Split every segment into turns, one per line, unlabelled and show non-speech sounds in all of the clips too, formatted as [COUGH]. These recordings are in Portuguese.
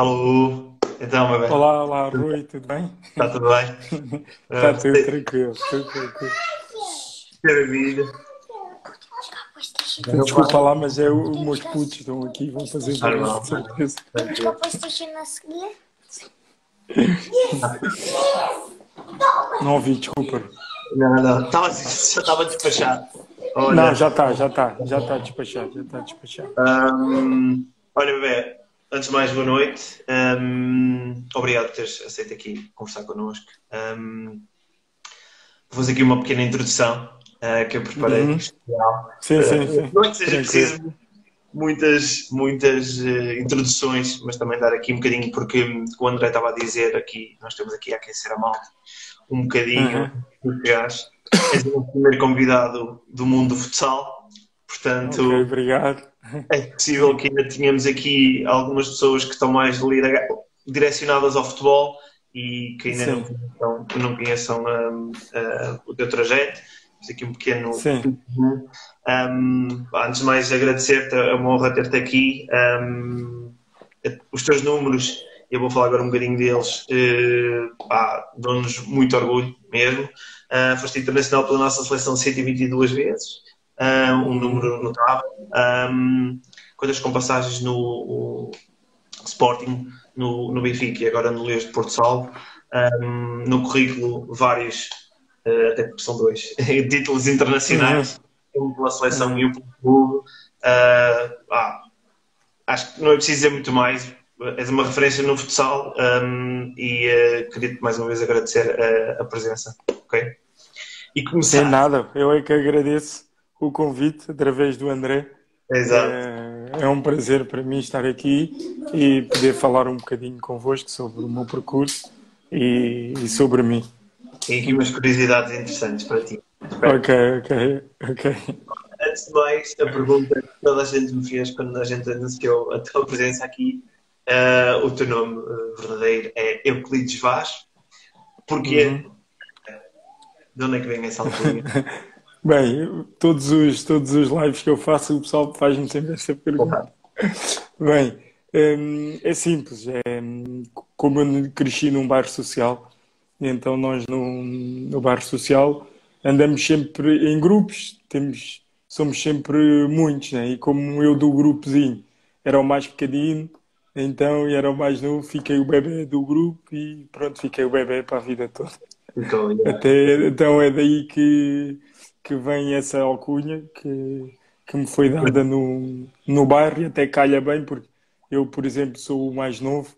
Alô, então, meu bem,
Olá, olá, Rui, tudo bem?
está tudo bem?
Está [LAUGHS]
Ah,
tudo tranquilo, tudo tranquilo.
Maravilha.
Desculpa lá, mas é o- os meus putos estão aqui e vão fazer
Normal.
de certeza.
O PlayStation a seguir?
Não ouvi, desculpa.
Não, não, estava, já estava despachado. Olha,
Não, já está, já está, já está despachado, já está despachado.
hum, olha, bebê, antes de mais, boa noite. Hum, obrigado por teres aceito aqui conversar connosco. Hum, vou fazer aqui uma pequena introdução ah, que eu preparei.
Uhum.
especial.
Sim, sim, sim.
Não é que seja preciso muitas, muitas eh, introduções, mas também dar aqui um bocadinho, porque o André estava a dizer aqui, nós estamos aqui a aquecer a malta, um bocadinho
Uhum.
do que és. O primeiro convidado do mundo do futsal, portanto
Ok, obrigado.
É possível que ainda tenhamos aqui algumas pessoas que estão mais direcionadas ao futebol e que ainda não
Sim.
que não conheçam hum, ah, o teu trajeto. Temos aqui um pequeno
Sim.
um, antes de mais agradecer-te, é uma honra ter-te aqui. Um, os teus números, eu vou falar agora um bocadinho deles, pá, dão-nos muito orgulho mesmo. Uh, foste internacional pela nossa seleção 122 vezes, uh, um número notável. Um, coisas com passagens no Sporting, no, no Benfica e agora no Leões de Porto Salvo. Um, no currículo, vários, uh, até porque são dois, [LAUGHS] títulos internacionais um pela seleção e um pelo clube. Uh, ah, acho que não é preciso dizer muito mais. És uma referência no futsal um, e uh, queria-te mais uma vez agradecer a, a presença. Ok? E
Sem
começar.
nada, eu é que agradeço o convite através do André.
Exato.
É, é um prazer para mim estar aqui e poder falar um bocadinho convosco sobre o meu percurso e, e sobre mim.
Tem aqui umas curiosidades interessantes para ti. Espero.
Ok, ok, ok.
Antes de mais, a pergunta que toda a gente me fez quando a gente anunciou a tua presença aqui, uh, o teu nome uh, verdadeiro é Euclides Vaz. Porquê?
Uhum.
De onde é que vem essa alcunha? [LAUGHS]
Bem, todos os, todos os lives que eu faço, o pessoal faz-me sempre essa pergunta. Bem, hum, é simples. É, como eu cresci num bairro social, então nós no, no bairro social andamos sempre em grupos, temos, somos sempre muitos, né? E como eu do grupozinho era o mais pequenino, então era o mais novo, fiquei o bebê do grupo e pronto, fiquei o bebê para a vida toda.
Então.
Até, então é daí que, que vem essa alcunha que, que me foi dada no, no bairro e até calha bem, porque eu, por exemplo, sou o mais novo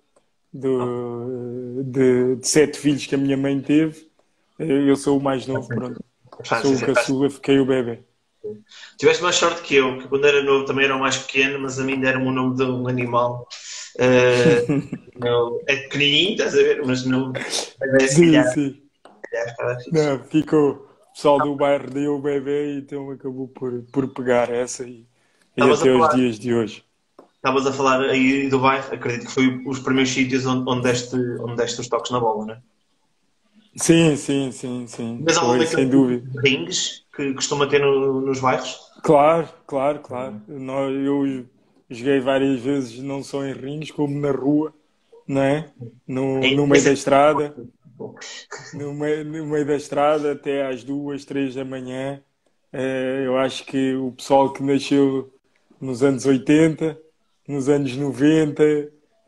do, de, de sete filhos que a minha mãe teve. Eu sou o mais novo, pronto. Sou o caçula, fiquei o bebê.
Tiveste mais sorte que eu, que quando era novo também era o mais pequeno, mas a mim deram-me o nome de um animal. Eh, não- é pequenininho, estás a ver? Mas não. É se
Sim,
calhar-
sim.
calhar.
Não, ficou. Pessoal do bairro deu o bebê, então acabou por, por pegar essa e, e até os dias de hoje.
Estavas a falar aí do bairro, acredito que foi os primeiros sítios onde, onde, deste, onde deste os toques na bola, não é?
Sim, sim, sim, sim.
Mas há
Foi, sem dúvida.
rings que costuma ter no- nos bairros?
Claro, claro, claro. Nó- Eu joguei várias vezes, não só em rings, como na rua, não é? No, no meio da estrada, no meio, no meio da estrada até às duas, três da manhã. Eh, Eu acho que o pessoal que nasceu nos anos 80, nos anos 90,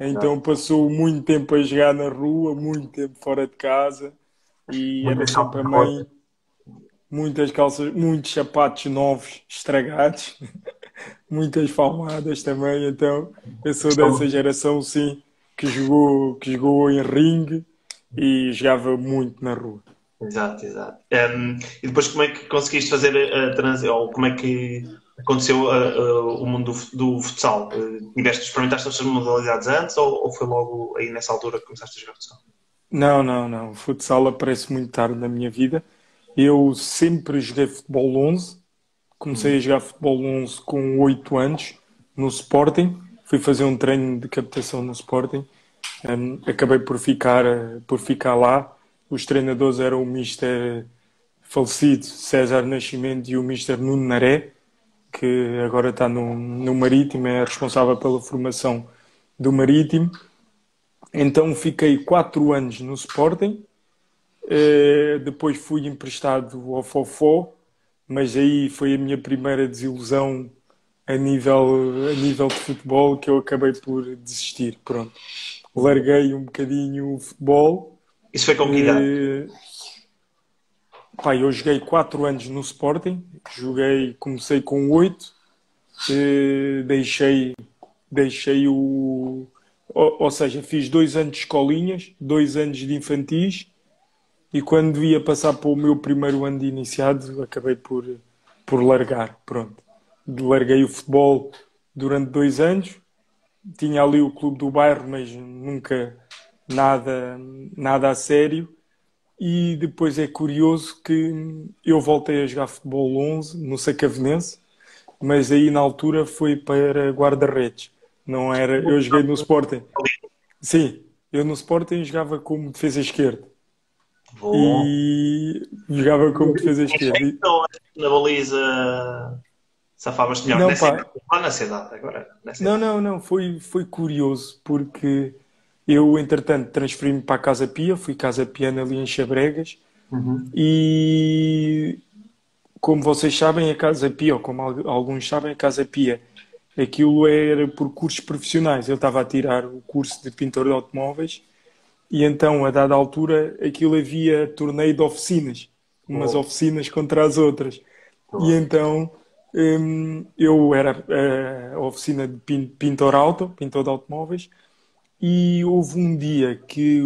então passou muito tempo a jogar na rua, muito tempo fora de casa e era
Muitas
sempre a mãe, muitas calças, muitos sapatos novos estragados, [LAUGHS] muitas palmadas também. Então eu sou dessa geração, sim, que jogou, que jogou em ringue e jogava muito na rua.
Exato, exato. Um, e depois como é que conseguiste fazer a, transição, ou como é que aconteceu a- a- o mundo do, do futsal? Uh, tiveste, experimentaste estas modalidades antes ou, ou foi logo aí nessa altura que começaste a jogar futsal?
Não, não, não. O futsal aparece muito tarde na minha vida. Eu sempre joguei futebol 11. Comecei a jogar futebol 11 com 8 anos no Sporting. Fui fazer um treino de captação no Sporting. Um, acabei por ficar, por ficar lá. Os treinadores eram o Mister falecido César Nascimento e o Mister Nuno Naré, que agora está no, no Marítimo, é responsável pela formação do Marítimo. Então fiquei quatro anos no Sporting, uh, depois fui emprestado ao Fofó, mas aí foi a minha primeira desilusão a nível, a nível de futebol que eu acabei por desistir. Pronto. Larguei um bocadinho o futebol.
Isso foi com que idade?
Pá, eu joguei 4 anos no Sporting, joguei, comecei com 8, eh, deixei, deixei o. Ou, ou, seja, fiz dois anos de escolinhas, dois anos de infantis, e quando ia passar para o meu primeiro ano de iniciado, acabei por, por largar. Pronto. Larguei o futebol durante dois anos, tinha ali o clube do bairro, mas nunca nada, nada a sério e depois é curioso que eu voltei a jogar futebol 11 no Sacavenense, mas aí na altura foi para guarda-redes. Não era, eu joguei no Sporting. Sim, eu no Sporting jogava como defesa esquerda. E jogava como defesa esquerda.
Então, na baliza safavas melhor
não,
nessa, pá. na cidade agora. Nessa
não, não, não, foi, foi curioso porque eu, entretanto, transferi-me para a Casa Pia, fui Casa Piana ali em Chabregas
uhum.
e, como vocês sabem, a Casa Pia, ou como alguns sabem, a Casa Pia, aquilo era por cursos profissionais. Eu estava a tirar o curso de pintor de automóveis e então, a dada altura, aquilo havia torneio de oficinas, umas oh. oficinas contra as outras. Oh. E então, eu era a oficina de pintor auto, pintor de automóveis, e houve um dia que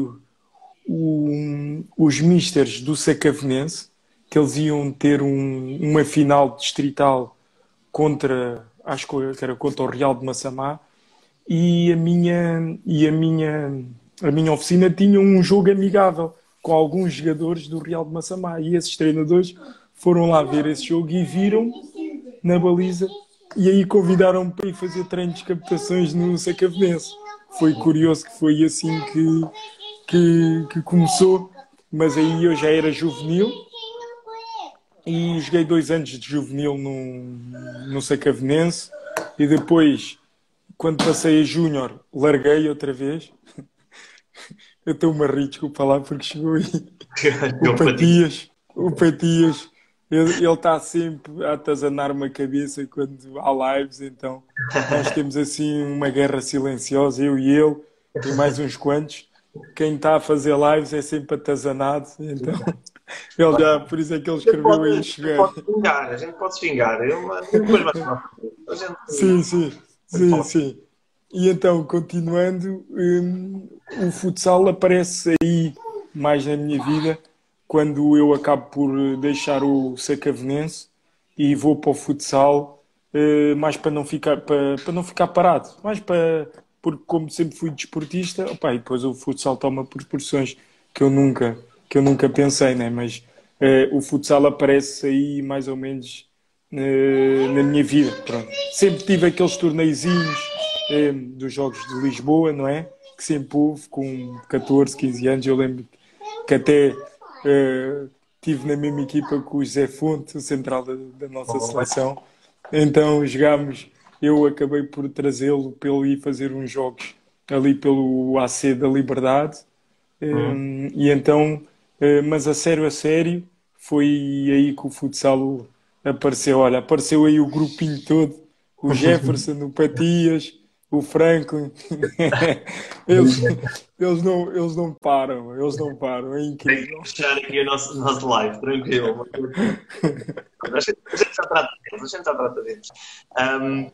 o, os misters do Sacavenense, que eles iam ter um, uma final distrital contra, acho que era contra o Real de Massamá, e a minha, e a minha, a minha oficina tinha um jogo amigável com alguns jogadores do Real de Massamá, e esses treinadores foram lá ver esse jogo e viram na baliza, e aí convidaram-me para ir fazer treinos de captações no Sacavenense foi curioso que foi assim que, que, que começou, mas aí eu já era juvenil e joguei dois anos de juvenil no, no Sacavenense e depois, quando passei a júnior, larguei outra vez. [LAUGHS] Eu estou-me a rir, desculpa lá, porque chegou aí. [LAUGHS] O Patias, o Patias ele está sempre a atazanar-me a cabeça quando há lives, então nós temos assim uma guerra silenciosa, eu e ele, e mais uns quantos. Quem está a fazer lives é sempre atazanado, então [LAUGHS] ele já, por isso é que ele escreveu aí chegar.
A gente pode vingar, a gente pode se vingar. Eu, depois vai gente...
Sim, sim, sim, sim. E então, continuando, hum, o futsal aparece aí mais na minha vida quando eu acabo por deixar o Sacavenense e vou para o futsal, eh, mais para não ficar, para, para não ficar parado, mais para, porque como sempre fui desportista, opa, e depois o futsal toma proporções que eu nunca, que eu nunca pensei, né? mas eh, o futsal aparece aí mais ou menos eh, na minha vida. Pronto. Sempre tive aqueles torneizinhos dos Jogos de Lisboa, não é? Que sempre houve, com 14, 15 anos, eu lembro que até Uh, tive na mesma equipa com o José Fonte, o central da, da nossa oh, seleção. Então jogámos, eu acabei por trazê-lo para ele ir fazer uns jogos ali pelo AC da Liberdade. Uhum. Um, e então, uh, mas a sério, a sério, foi aí que o futsal apareceu. Olha, apareceu aí o grupinho todo, o [LAUGHS] Jefferson, o Patias, o Franklin. [LAUGHS] eles, eles, não, eles não param, eles não param, é incrível.
Tem que fechar aqui o nosso, nosso live, tranquilo. [LAUGHS] a, gente, a gente já trata deles, a gente já trata deles. Um,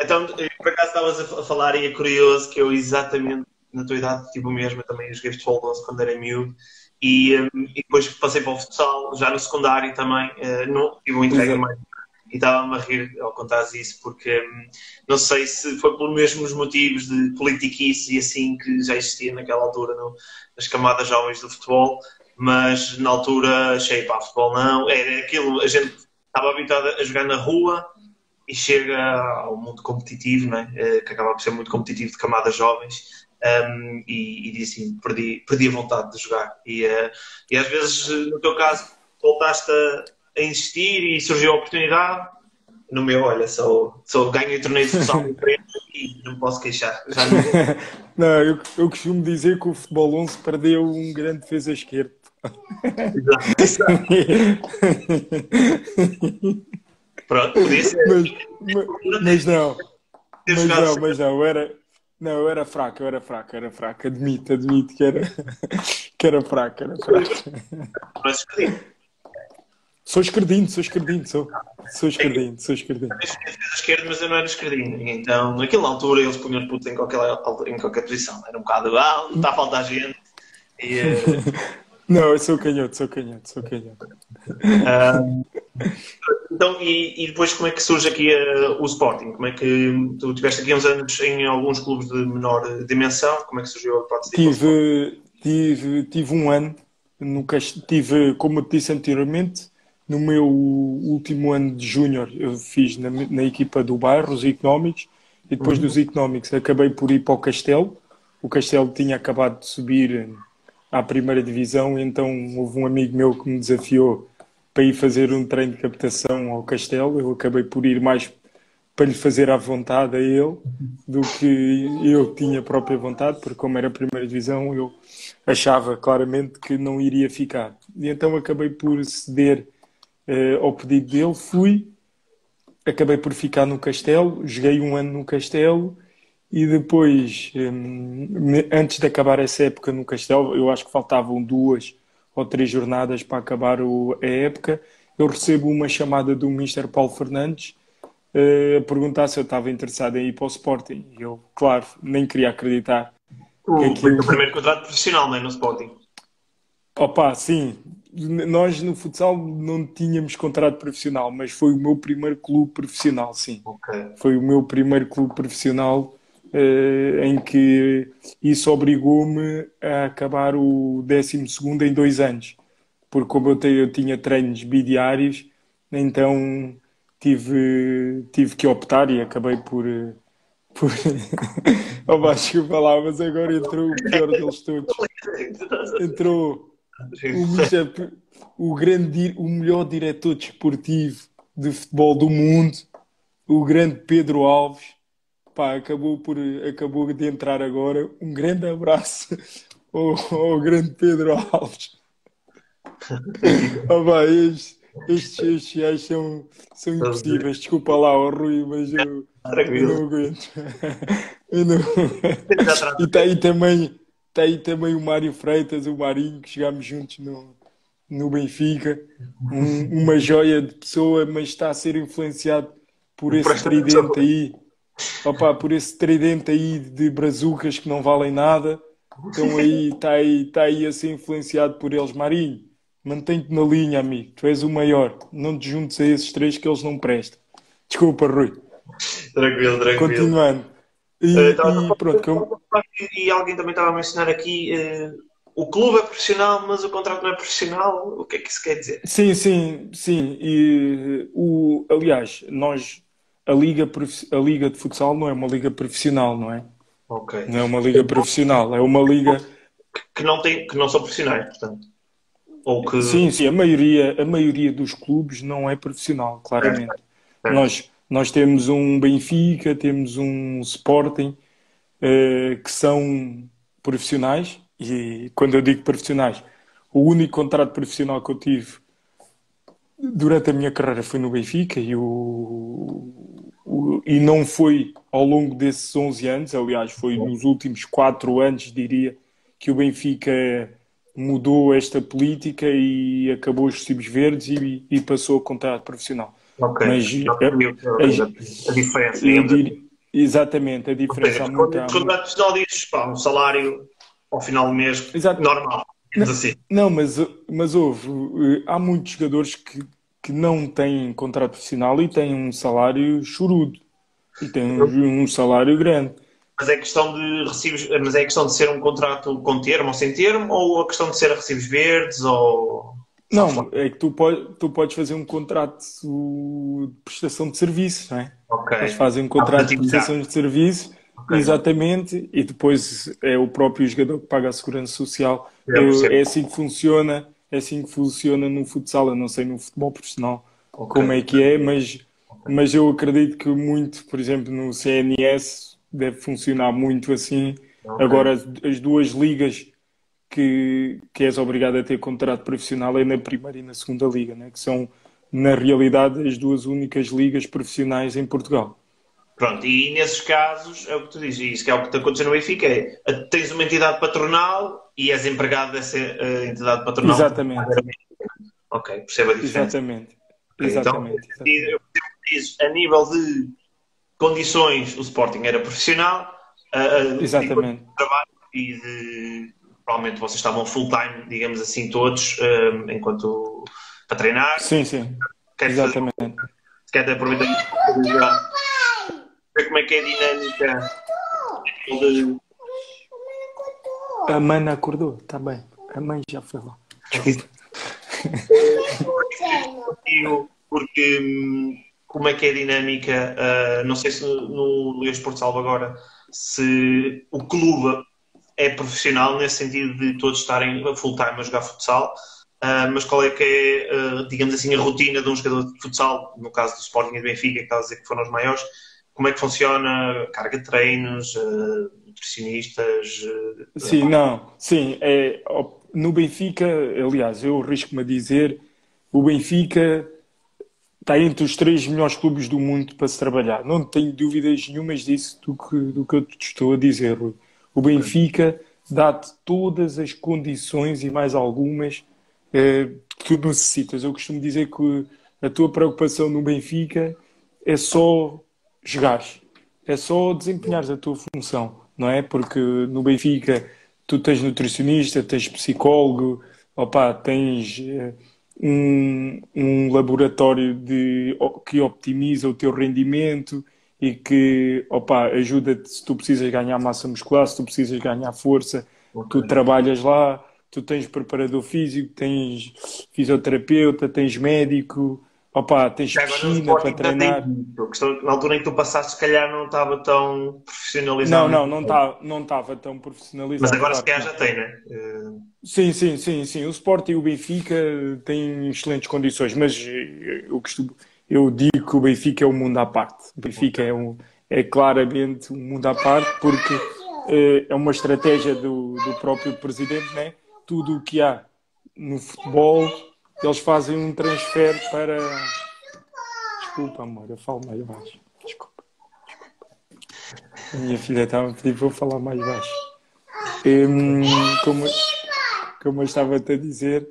então, por acaso estavas a falar e é curioso que eu exatamente na tua idade tive o mesmo, eu também joguei futebol 12 quando era miúdo. E, um, e, depois passei para o futsal, já no secundário também, uh, não, tive um entrega mais e estava-me a rir ao contar isso, porque hum, não sei se foi pelos mesmos motivos de politiquice e assim que já existia naquela altura no, nas camadas jovens do futebol, mas na altura achei, pá, futebol não, era aquilo, a gente estava habituado a jogar na rua e chega ao mundo competitivo, né? que acaba por ser muito competitivo de camadas jovens, um, e, e disse assim, perdi, perdi a vontade de jogar. E, uh, e às vezes, no teu caso, voltaste a a insistir e surgiu a oportunidade No meu, olha, sou, sou ganho torneio de futsal [LAUGHS] e não posso queixar. Já não... [LAUGHS]
não, eu, eu costumo dizer que o futebol 11 perdeu um grande defesa esquerdo. [LAUGHS]
Pronto, podia ser.
Mas, mas, mas não. Mas não, mas não, eu era, não, eu era fraco, eu era fraco, era fraco, admito, admito que era, que era fraco, era fraco.
Mas.
Sou esquerdinho, sou esquerdinho, sou. Sou esquerdinho, sou esquerdinho.
Eu defesa esquerda, mas eu não era esquerdinho. Então, naquela altura, eles punham os putos em qualquer, em qualquer posição. Era um bocado, ah, está a faltar gente. E, uh... [LAUGHS]
Não, eu sou canhoto, sou canhoto, sou canhoto.
Uh, então, e, e, depois como é que surge aqui uh, o Sporting? Como é que tu tiveste aqui uns anos em alguns clubes de menor dimensão? Como é que surgiu a hipótese?
Tive, tive, tive um ano, no, tive, como eu te disse anteriormente, no meu último ano de júnior eu fiz na, na, equipa do bairro, os económicos, e depois uhum. dos económicos acabei por ir para o Castelo. O Castelo tinha acabado de subir à primeira divisão, então houve um amigo meu que me desafiou para ir fazer um treino de captação ao Castelo. Eu acabei por ir mais para lhe fazer à vontade a ele do que eu tinha própria vontade, porque como era a primeira divisão, eu achava claramente que não iria ficar. E então acabei por ceder uh, ao pedido dele, fui, acabei por ficar no Castelo, joguei um ano no Castelo e depois, um, antes de acabar essa época no Castelo, eu acho que faltavam duas ou três jornadas para acabar o, a época, eu recebo uma chamada do Mr. Paulo Fernandes uh, a perguntar se eu estava interessado em ir para o Sporting. E eu, claro, nem queria acreditar.
O, que aquilo... Foi o primeiro contrato profissional, não é? No Sporting.
Opa, sim, nós no futsal não tínhamos contrato profissional, mas foi o meu primeiro clube profissional, sim.
Okay.
Foi o meu primeiro clube profissional uh, em que isso obrigou-me a acabar o 12 em dois anos. Porque como eu, te, eu tinha treinos bidiários, então tive, tive que optar e acabei por... por... oh, desculpa lá, mas agora entrou o pior deles todos. [LAUGHS] Entrou o, o, grande, o melhor diretor desportivo de futebol do mundo, o grande Pedro Alves, pá, acabou, por, acabou de entrar agora. Um grande abraço [LAUGHS] ao, ao grande Pedro Alves. oh, pá, estes, estes, estes gajos são, são impossíveis. Desculpa lá, oh, Rui, mas eu, eu não aguento. [LAUGHS] Eu não... e está aí também Aí também o Mário Freitas, o Marinho, que chegámos juntos no, no Benfica. Um, uma joia de pessoa, mas está a ser influenciado por esse tridente aí. Opa, por esse tridente aí de brazucas que não valem nada. Então aí está aí, está aí a ser influenciado por eles. Marinho, mantém-te na linha, amigo. Tu és o maior. Não te juntes a esses três que eles não prestam. Desculpa, Rui.
Tranquilo, tranquilo.
Continuando. E, uh, e pronto. Eu...
E alguém também estava a mencionar aqui. Uh, o clube é profissional, mas o contrato não é profissional. O que é que isso quer dizer?
Sim, sim, sim. E, o, aliás, nós a liga, a liga de futsal não é uma liga profissional, não é?
Ok.
Não é uma liga profissional, é uma liga
que não tem, que não são profissionais, portanto. Ou que...
Sim, sim, a maioria, a maioria dos clubes não é profissional, claramente. É. É. Nós nós temos um Benfica, temos um Sporting, uh, que são profissionais, e quando eu digo profissionais, o único contrato profissional que eu tive durante a minha carreira foi no Benfica e, o, o, e não foi ao longo desses 11 anos, aliás, foi nos últimos 4 anos, diria, que o Benfica mudou esta política e acabou os recibos verdes e, e passou a contrato profissional.
Ok. Mas a, a, a diferença. Diria,
exatamente, a diferença.
Seja, quando o contrato profissional diz pá, um salário ao final do mês Exato. normal.
Não,
assim.
não, mas, mas houve. Eh, há muitos jogadores que, que não têm contrato profissional e têm um salário chorudo. E têm um, um salário grande.
Mas é questão de recibos, mas é questão de ser um contrato com termo ou sem termo, ou a questão de ser a recibos verdes, ou
não, é que tu, pode, tu podes fazer um contrato de prestação de serviços, não é?
Ok.
Eles fazem um contrato de prestação de serviços, okay. exatamente, e depois é o próprio jogador que paga a segurança social. Eu, é assim que funciona, é assim que funciona no futsal, eu não sei no futebol profissional okay. como é que é, mas, mas eu acredito que muito, por exemplo, no CNS deve funcionar muito assim. Okay. Agora, as duas ligas que, que és obrigado a ter contrato profissional é na primeira e na segunda liga, né? que são, na realidade, as duas únicas ligas profissionais em Portugal.
Pronto, e nesses casos, é o que tu dizes, isso que é o que está acontecendo no Benfica, é tens uma entidade patronal e és empregado dessa uh, entidade patronal.
Exatamente.
Ok, percebo a diferença.
Exatamente. Okay, Exatamente. Então,
exatamente. a nível de condições, o Sporting era profissional.
Uh, Exatamente.
De trabalho e de. Provavelmente vocês estavam full time, digamos assim, todos, uh, enquanto para treinar.
Sim, sim. Quer Exatamente. Fazer,
quer aproveitar ver como é que é a dinâmica.
A mana acordou, está bem. A mãe já foi lá.
Porque hum, como é que é a dinâmica? Uh, não sei se no Leões Porto Salvo agora se o clube é profissional nesse sentido de todos estarem full time a jogar futsal, uh, mas qual é que é, uh, digamos assim, a rotina de um jogador de futsal, no caso do Sporting e do Benfica, que está a dizer que foram os maiores, como é que funciona carga de treinos, uh, nutricionistas?
Sim, não, sim, é, no Benfica, aliás, eu arrisco-me a dizer, o Benfica está entre os três melhores clubes do mundo para se trabalhar. Não tenho dúvidas nenhumas disso do que, do que eu te estou a dizer, Rui. O Benfica dá-te todas as condições e mais algumas eh, que tu necessitas. Eu costumo dizer que a tua preocupação no Benfica é só jogares. É só desempenhares a tua função, não é? Porque no Benfica tu tens nutricionista, tens psicólogo, opa, tens eh, um, um laboratório de, que optimiza o teu rendimento e que opa, ajuda-te se tu precisas ganhar massa muscular, se tu precisas ganhar força, okay. tu trabalhas lá, tu tens preparador físico, tens fisioterapeuta, tens médico, Opa, tens piscina para treinar.
Na altura em que tu passaste, se calhar não estava tão profissionalizado.
Não, não, não estava não estava tão profissionalizado.
Mas agora se calhar já tem, né?
Sim, sim, sim, sim. O Sport e o Benfica têm excelentes condições, mas eu costumo, eu digo que o Benfica é um mundo à parte. O Benfica é, um, é claramente um mundo à parte porque é, é uma estratégia do, do próprio presidente, né? Tudo o que há no futebol eles fazem um transfer para. Desculpa, amor, eu falo mais baixo. Desculpa. A minha filha estava a pedir para eu falar mais baixo. Um, como, como eu estava-te a dizer.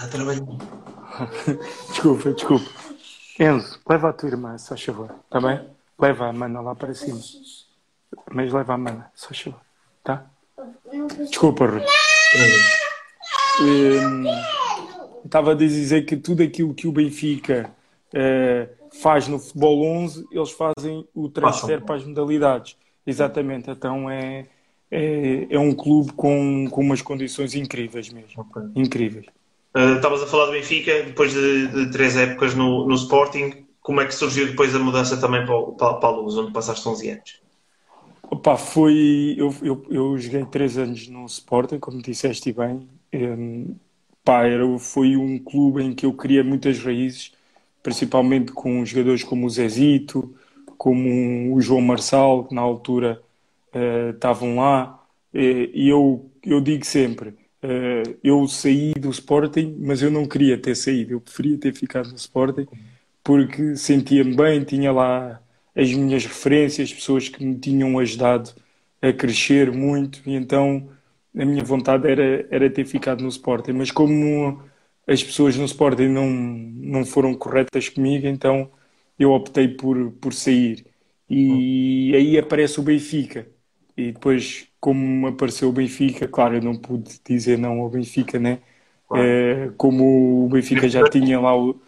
Está trabalhando. [LAUGHS]
desculpa, desculpa. Enzo, leva a tua irmã, só favor. Está bem? Leva a mana lá para cima. Mas leva a mana, só favor. Tá? Desculpa, Rui. Um, estava a dizer que tudo aquilo que o Benfica uh, faz no futebol 11, eles fazem o transfer para as modalidades. Exatamente, então é, é, é um clube com, com umas condições incríveis mesmo. Okay. Incríveis.
Uh, estavas a falar do Benfica, depois de, de, três épocas no, no Sporting, como é que surgiu depois a mudança também para, para, para a Luz, onde passaste 11 anos?
Opa, foi. Eu, eu, eu joguei três anos no Sporting, como disseste bem. Um, pá, era, foi um clube em que eu queria muitas raízes, principalmente com jogadores como o Zezito, como o João Marçal, que na altura uh, estavam lá. E eu, eu digo sempre: uh, eu saí do Sporting, mas eu não queria ter saído, eu preferia ter ficado no Sporting, porque sentia-me bem, tinha lá as minhas referências, pessoas que me tinham ajudado a crescer muito, e então a minha vontade era, era ter ficado no Sporting. Mas como as pessoas no Sporting não, não foram corretas comigo, então eu optei por, por sair. E aí aparece o Benfica. E depois, como apareceu o Benfica, claro, eu não pude dizer não ao Benfica, né? Claro. É, como o Benfica já tinha lá o.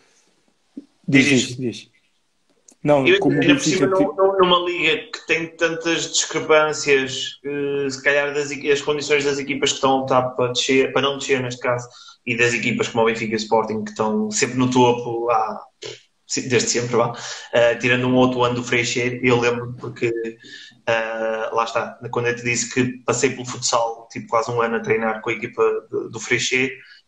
Diz, diz, diz.
Não, eu, como ainda por cima, numa liga que tem tantas discrepâncias, uh, se calhar das, as condições das equipas que estão a lutar para, descer, para não descer, neste caso, e das equipas como o Benfica e o Sporting, que estão sempre no topo, há, desde sempre, vá, uh, tirando um outro ano do Freixeiro, eu lembro porque, uh, lá está, quando eu te disse que passei pelo futsal, tipo quase um ano a treinar com a equipa do, do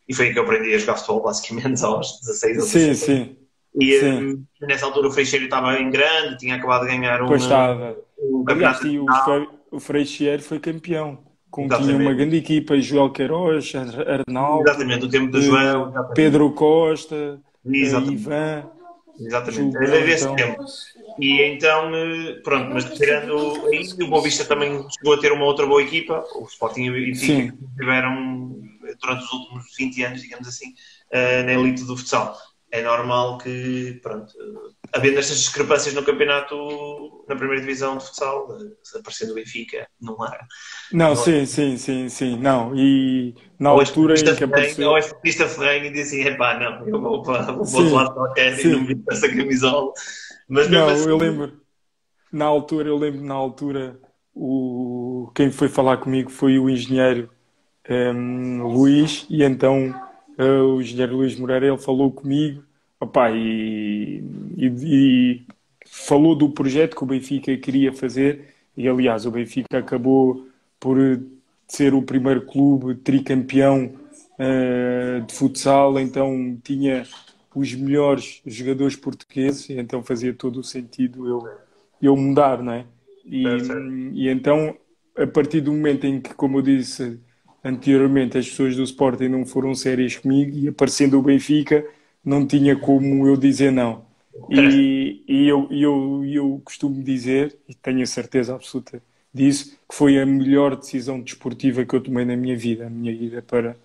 e foi aí que eu aprendi a jogar futebol basicamente [LAUGHS] aos 16 ou
17. Sim, sim.
E sim. nessa altura o Freixeiro estava em grande, tinha acabado de ganhar um,
estava. um campeonato. Aliás, o, Freixeiro foi campeão. Com, tinha uma grande equipa, Joel Queiroz, Arnaldo,
Exatamente, o tempo do Joel,
Pedro Costa, Exatamente. Ivan.
Exatamente, é desse tempo. E então, eh, pronto, mas tirando aí, o Boa Vista também chegou a ter uma outra boa equipa. O Sporting e o Benfica tiveram, durante os últimos 20 anos, digamos assim, eh, na elite do futsal é normal que, pronto, havendo estas discrepâncias no campeonato, na primeira divisão de futsal, aparecendo o Benfica, não há.
Não, não sim, sim, sim, sim, não. E na ou altura em que apareceu...
Ou a esportista Ferreira e disse assim, epá, não, eu vou para o outro lado qualquer e não vi essa camisola.
Mas não, assim... eu lembro, na altura, eu lembro na altura, o... quem foi falar comigo foi o engenheiro um, ehm, Luís, e então uh, o engenheiro Luís Moreira, ele falou comigo opa, e, e, e, falou do projeto que o Benfica queria fazer e aliás o Benfica acabou por ser o primeiro clube tricampeão uh, de futsal, então tinha os melhores jogadores portugueses, e então fazia todo o sentido eu, eu mudar, não é? E, e então, a partir do momento em que, como eu disse, anteriormente as pessoas do Sporting não foram sérias comigo e aparecendo o Benfica não tinha como eu dizer não. E, e eu, eu, eu costumo dizer, e tenho a certeza absoluta disso, que foi a melhor decisão desportiva que eu tomei na minha vida, a minha ida para,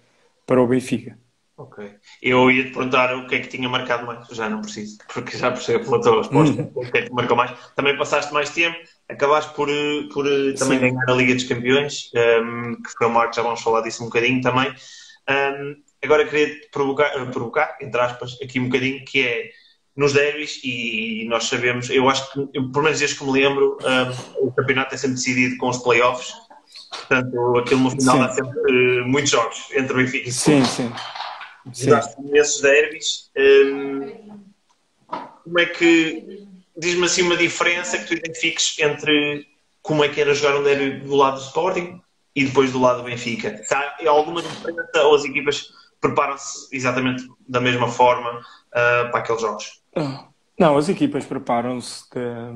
para o Benfica.
Ok. Eu ia te perguntar o que é que tinha marcado mais, já não preciso, porque já percebo pela tua resposta hum. o que é que marcou mais. Também passaste mais tempo, acabaste por, por eh, também Sim. ganhar a Liga dos Campeões, um, ehm, que foi o marco, já vamos falar disso um bocadinho também. Um, ehm, agora queria te provocar, eh, provocar, entre aspas, aqui um bocadinho, que é nos derbys, e nós sabemos, eu acho que, eu, pelo menos desde que me lembro, um, ehm, o campeonato é sempre decidido com os playoffs, portanto, aquilo no final sim. há sempre uh, muitos jogos entre o Benfica e
Sim, sim.
Jogaste nesses derbys. Um, como é que diz-me assim uma diferença que tu identifiques entre como é que era jogar um derby do lado do Sporting e depois do lado do Benfica? Há alguma diferença ou as equipas preparam-se exatamente da mesma forma uh, para aqueles jogos?
Não, as equipas preparam-se da,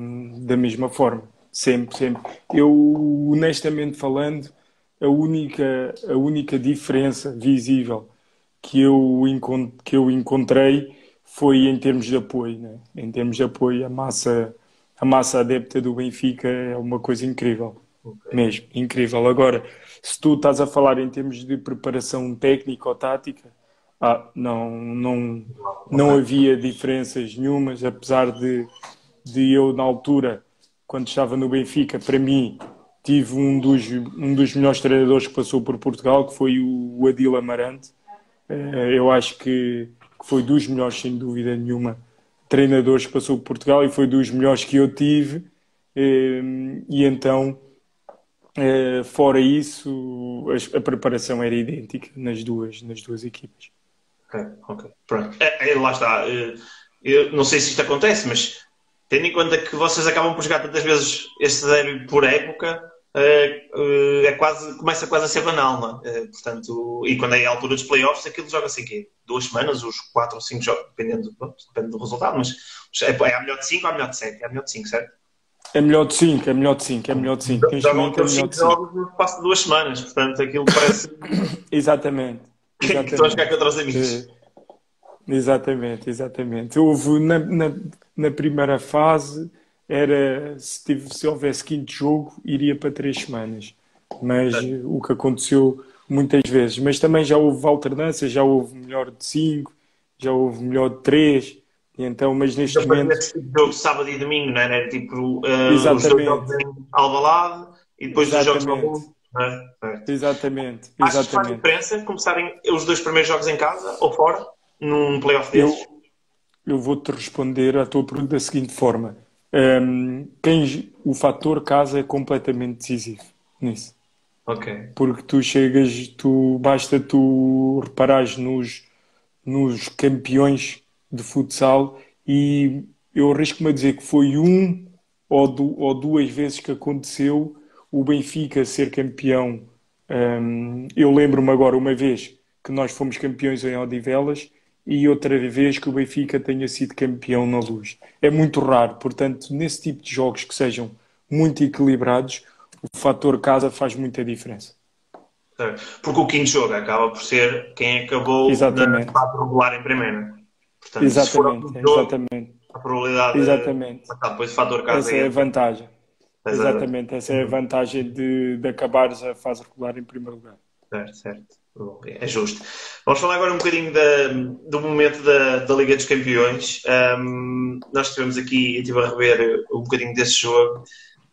da mesma forma, sempre, sempre. Eu, honestamente falando, a única, a única diferença visível que eu, que eu encontrei foi em termos de apoio. Né? Em termos de apoio, a massa, a massa adepta do Benfica é uma coisa incrível. Okay. Mesmo, incrível. Agora, se tu estás a falar em termos de preparação técnica ou tática, ah, não, não, não havia diferenças nenhumas, apesar de, de eu, na altura, quando estava no Benfica, para mim, tive um dos, um dos melhores treinadores que passou por Portugal, que foi o Adil Amarante, eu acho que, foi dos melhores, sem dúvida nenhuma, treinadores que passou por Portugal e foi dos melhores que eu tive. Eh, e então, eh, fora isso, a preparação era idêntica nas duas, nas duas equipas.
Ok, ok. Pronto. É, lá está. Eu não sei se isto acontece, mas tendo em conta que vocês acabam por jogar tantas vezes este derby por época, eh, eh, é quase, começa quase a ser banal, é? Eh, portanto, e quando é a altura dos playoffs, aquilo joga-se em quê? Duas semanas, os quatro ou cinco jogos, dependendo depende do resultado, mas é, é a melhor de cinco ou a melhor de sete? É a melhor de cinco, certo?
É melhor de 5, é melhor de 5, é melhor de 5.
Jogam é 5 jogos no espaço de duas semanas, portanto aquilo parece. [COUGHS]
exatamente.
exatamente. que estão a jogar com outros amigos.
Exatamente, exatamente. Houve na, na, na primeira fase era se, tive, se houvesse quinto jogo, iria para três semanas. Mas é. o que aconteceu muitas vezes. Mas também já houve alternância, já houve melhor de cinco, já houve melhor de três. E então, mas neste
então,
momento.
jogo sábado e domingo, não era? Tipo, uh, Exatamente. os jogos em Alvalade e depois Exatamente. os jogos no
é? Exatamente.
Exatamente. Achas que faz diferença começarem os dois primeiros jogos em casa ou fora, num playoff desses?
Eu, eu vou-te responder à tua pergunta da seguinte forma um, quem, o fator casa é completamente decisivo nisso.
Ok.
Porque tu chegas, tu, basta tu reparares nos, nos campeões de futsal e eu arrisco-me a dizer que foi um ou, du, ou, duas vezes que aconteceu o Benfica ser campeão. Um, eu lembro-me agora uma vez que nós fomos campeões em Odivelas e outra vez que o Benfica tenha sido campeão na luz. É muito raro, portanto, nesse tipo de jogos que sejam muito equilibrados, o fator casa faz muita diferença.
Porque o quinto jogo acaba por ser quem acabou
exatamente.
na fase regular em primeira.
Portanto, exatamente, jogo, exatamente.
A probabilidade
exatamente.
de depois o fator casa
Essa é a vantagem. Exatamente, essa é a vantagem de, de acabares a fase regular em primeiro lugar.
Certo, certo. É justo. Vamos falar agora um bocadinho da, do momento da, da Liga dos Campeões. Um, nós estivemos aqui, eu estive a rever um bocadinho desse jogo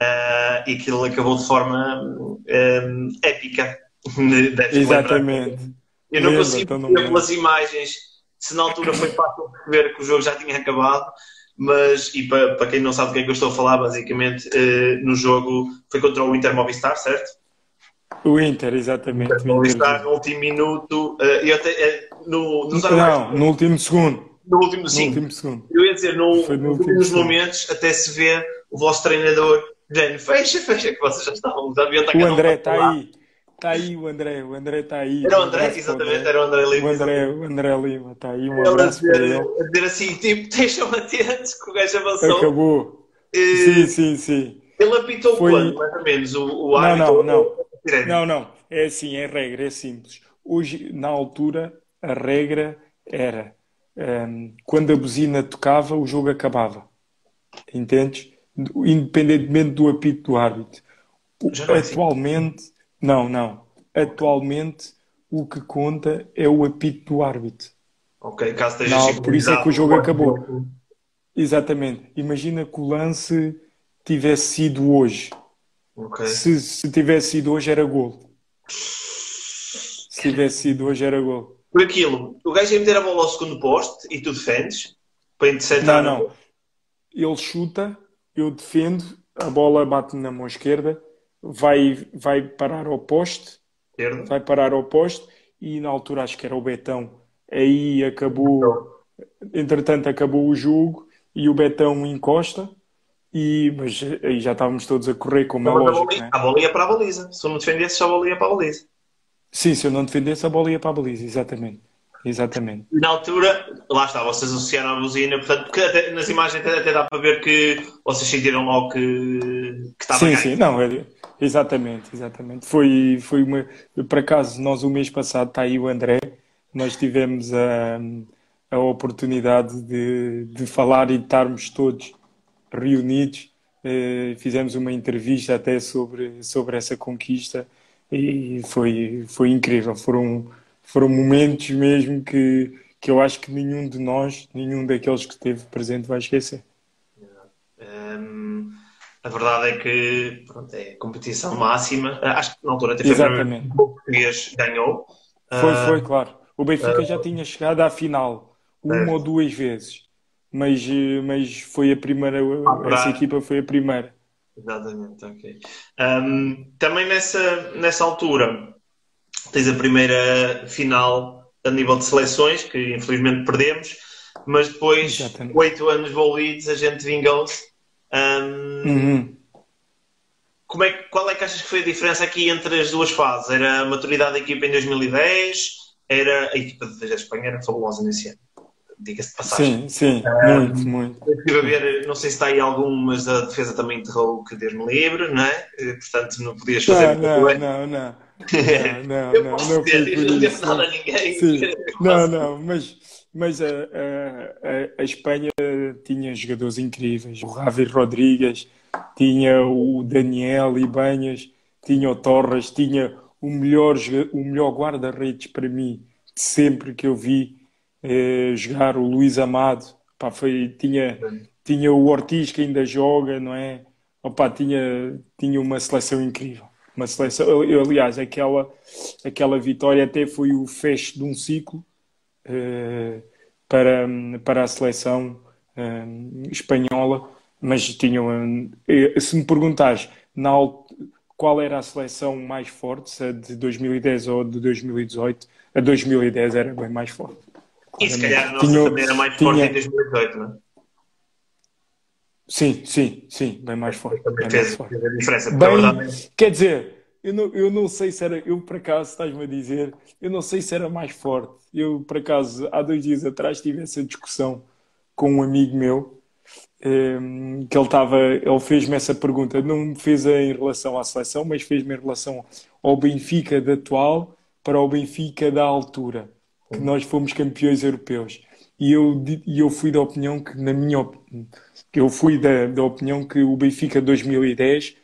uh, e aquilo acabou de forma um, épica. [LAUGHS]
Exatamente.
Eu não consigo ver pelas imagens se na altura foi fácil perceber que o jogo já tinha acabado, mas, e para, para quem não sabe do que é que eu estou a falar, basicamente, uh, no jogo foi contra o Inter Movistar, certo?
O Inter, exatamente.
O Movistar no último minuto, eu até, uh, no, nos
Não, no último segundo.
No último, sim.
No último segundo.
Eu ia dizer, no, no nos últimos momentos, até se vê o vosso treinador dizendo fecha, fecha, que vocês já estavam. Já
estar o André está aí. Está aí o André, o André está aí.
Era o André, exatamente, era o André Lima.
O André, o André Lima, está aí. Um abraço
a dizer, a dizer assim, tipo, [LAUGHS] estejam atentos que o gajo avançou.
Acabou. E... Sim, sim, sim.
Ele apitou Foi... quando, mais ou menos, o, o
árbitro? Não, não, não. Não, não. É assim, é regra, é simples. Hoje, na altura, a regra era um, quando a buzina tocava, o jogo acabava. Entendes? Independentemente do apito do árbitro. É assim. Atualmente, assim. Não, não. Atualmente o que conta é o apito do árbitro.
Ok, caso esteja
não, Por isso é que o jogo acabou. Exatamente. Imagina que o lance tivesse sido hoje.
Okay.
Se, se tivesse sido hoje era gol. Se tivesse sido hoje era gol.
Por aquilo, o gajo ia meter a bola ao segundo poste e tu defendes para interceptar.
Não, não. Ele chuta, eu defendo, a bola bate na mão esquerda vai, vai parar ao poste,
Esquerda.
vai parar ao poste e na altura acho que era o Betão. Aí acabou, entretanto acabou o jogo e o Betão encosta. E, mas aí já estávamos todos a correr, como é lógico. Bola,
né? a bola ia para a baliza. Se eu não defendesse, a bola ia para a baliza.
Sim, se eu não defendesse, a bola ia para a baliza, exatamente. Exatamente.
Na altura, lá está, vocês associaram a buzina, portanto, porque até, nas imagens até, até, dá para ver que vocês sentiram logo que, que estava
Sim, sim, não, é, exatamente, exatamente. Foi, foi uma. Por acaso, nós o mês passado, está aí o André, nós tivemos a, a oportunidade de, de falar e de estarmos todos reunidos. Eh, fizemos uma entrevista até sobre, sobre essa conquista e foi, foi incrível. Foram foram momentos mesmo que, que eu acho que nenhum de nós, nenhum daqueles que esteve presente vai esquecer.
Um, a verdade é que pronto, é competição máxima. Ah, acho que na altura até
Exatamente.
o português ganhou.
Foi, uh, foi, claro. O Benfica uh, já tinha chegado à final uma ou duas vezes, mas, mas foi a primeira, essa equipa foi a primeira.
Exatamente, ok. Um, também nessa, nessa altura, tens a primeira final a nível de seleções, que infelizmente perdemos, mas depois, oito anos envolvidos, a gente vingou-se. Um,
uhum.
como é, qual é que achas que foi a diferença aqui entre as duas fases? Era a maturidade da equipa em 2010? Era a equipa da Espanha era fabulosa nesse ano? Diga-se de
Sim,
passagem.
sim, um, muito, muito.
estive a ver, não sei se está aí algum, mas a defesa também enterrou que Deus me livre, não é? Portanto, não podias fazer.
Não, não, não, [LAUGHS] não. Não, não, não, não
foi por isso. Nada a ninguém.
Sim. [LAUGHS] Não, não, mas, mas a, a, a, Espanha tinha jogadores incríveis. O Javi Rodrigues, tinha o Daniel Ibanhas, tinha o Torres, tinha o melhor, o melhor guarda-redes para mim, sempre que eu vi eh, jogar o Luís Amado. Pá, foi, tinha, tinha o Ortiz que ainda joga, não é? Opa, tinha, tinha uma seleção incrível uma seleção. Eu, aliás, aquela, aquela vitória até foi o fecho de um ciclo uh, para, para a seleção uh, espanhola, mas tinham. Uh, se me perguntares na, qual era a seleção mais forte, se a de 2010 ou de 2018, a 2010 era bem mais forte.
E se calhar a nossa tinha, também era mais tinha, forte em 2018, não é?
Sim, sim, sim, bem mais forte.
Bem
fez,
mais forte. Fez a diferença.
Bem, quer dizer, eu não, eu não sei se era, eu por acaso, estás-me a dizer, eu não sei se era mais forte. Eu, por acaso, há dois dias atrás tive essa discussão com um amigo meu, um, ehm, que ele estava, ele fez-me essa pergunta, não me fez em relação à seleção, mas fez-me em relação ao Benfica da atual para o Benfica da altura, que nós fomos campeões europeus. E eu, e eu fui da opinião que, na minha eu fui da, da opinião que o Benfica de 2010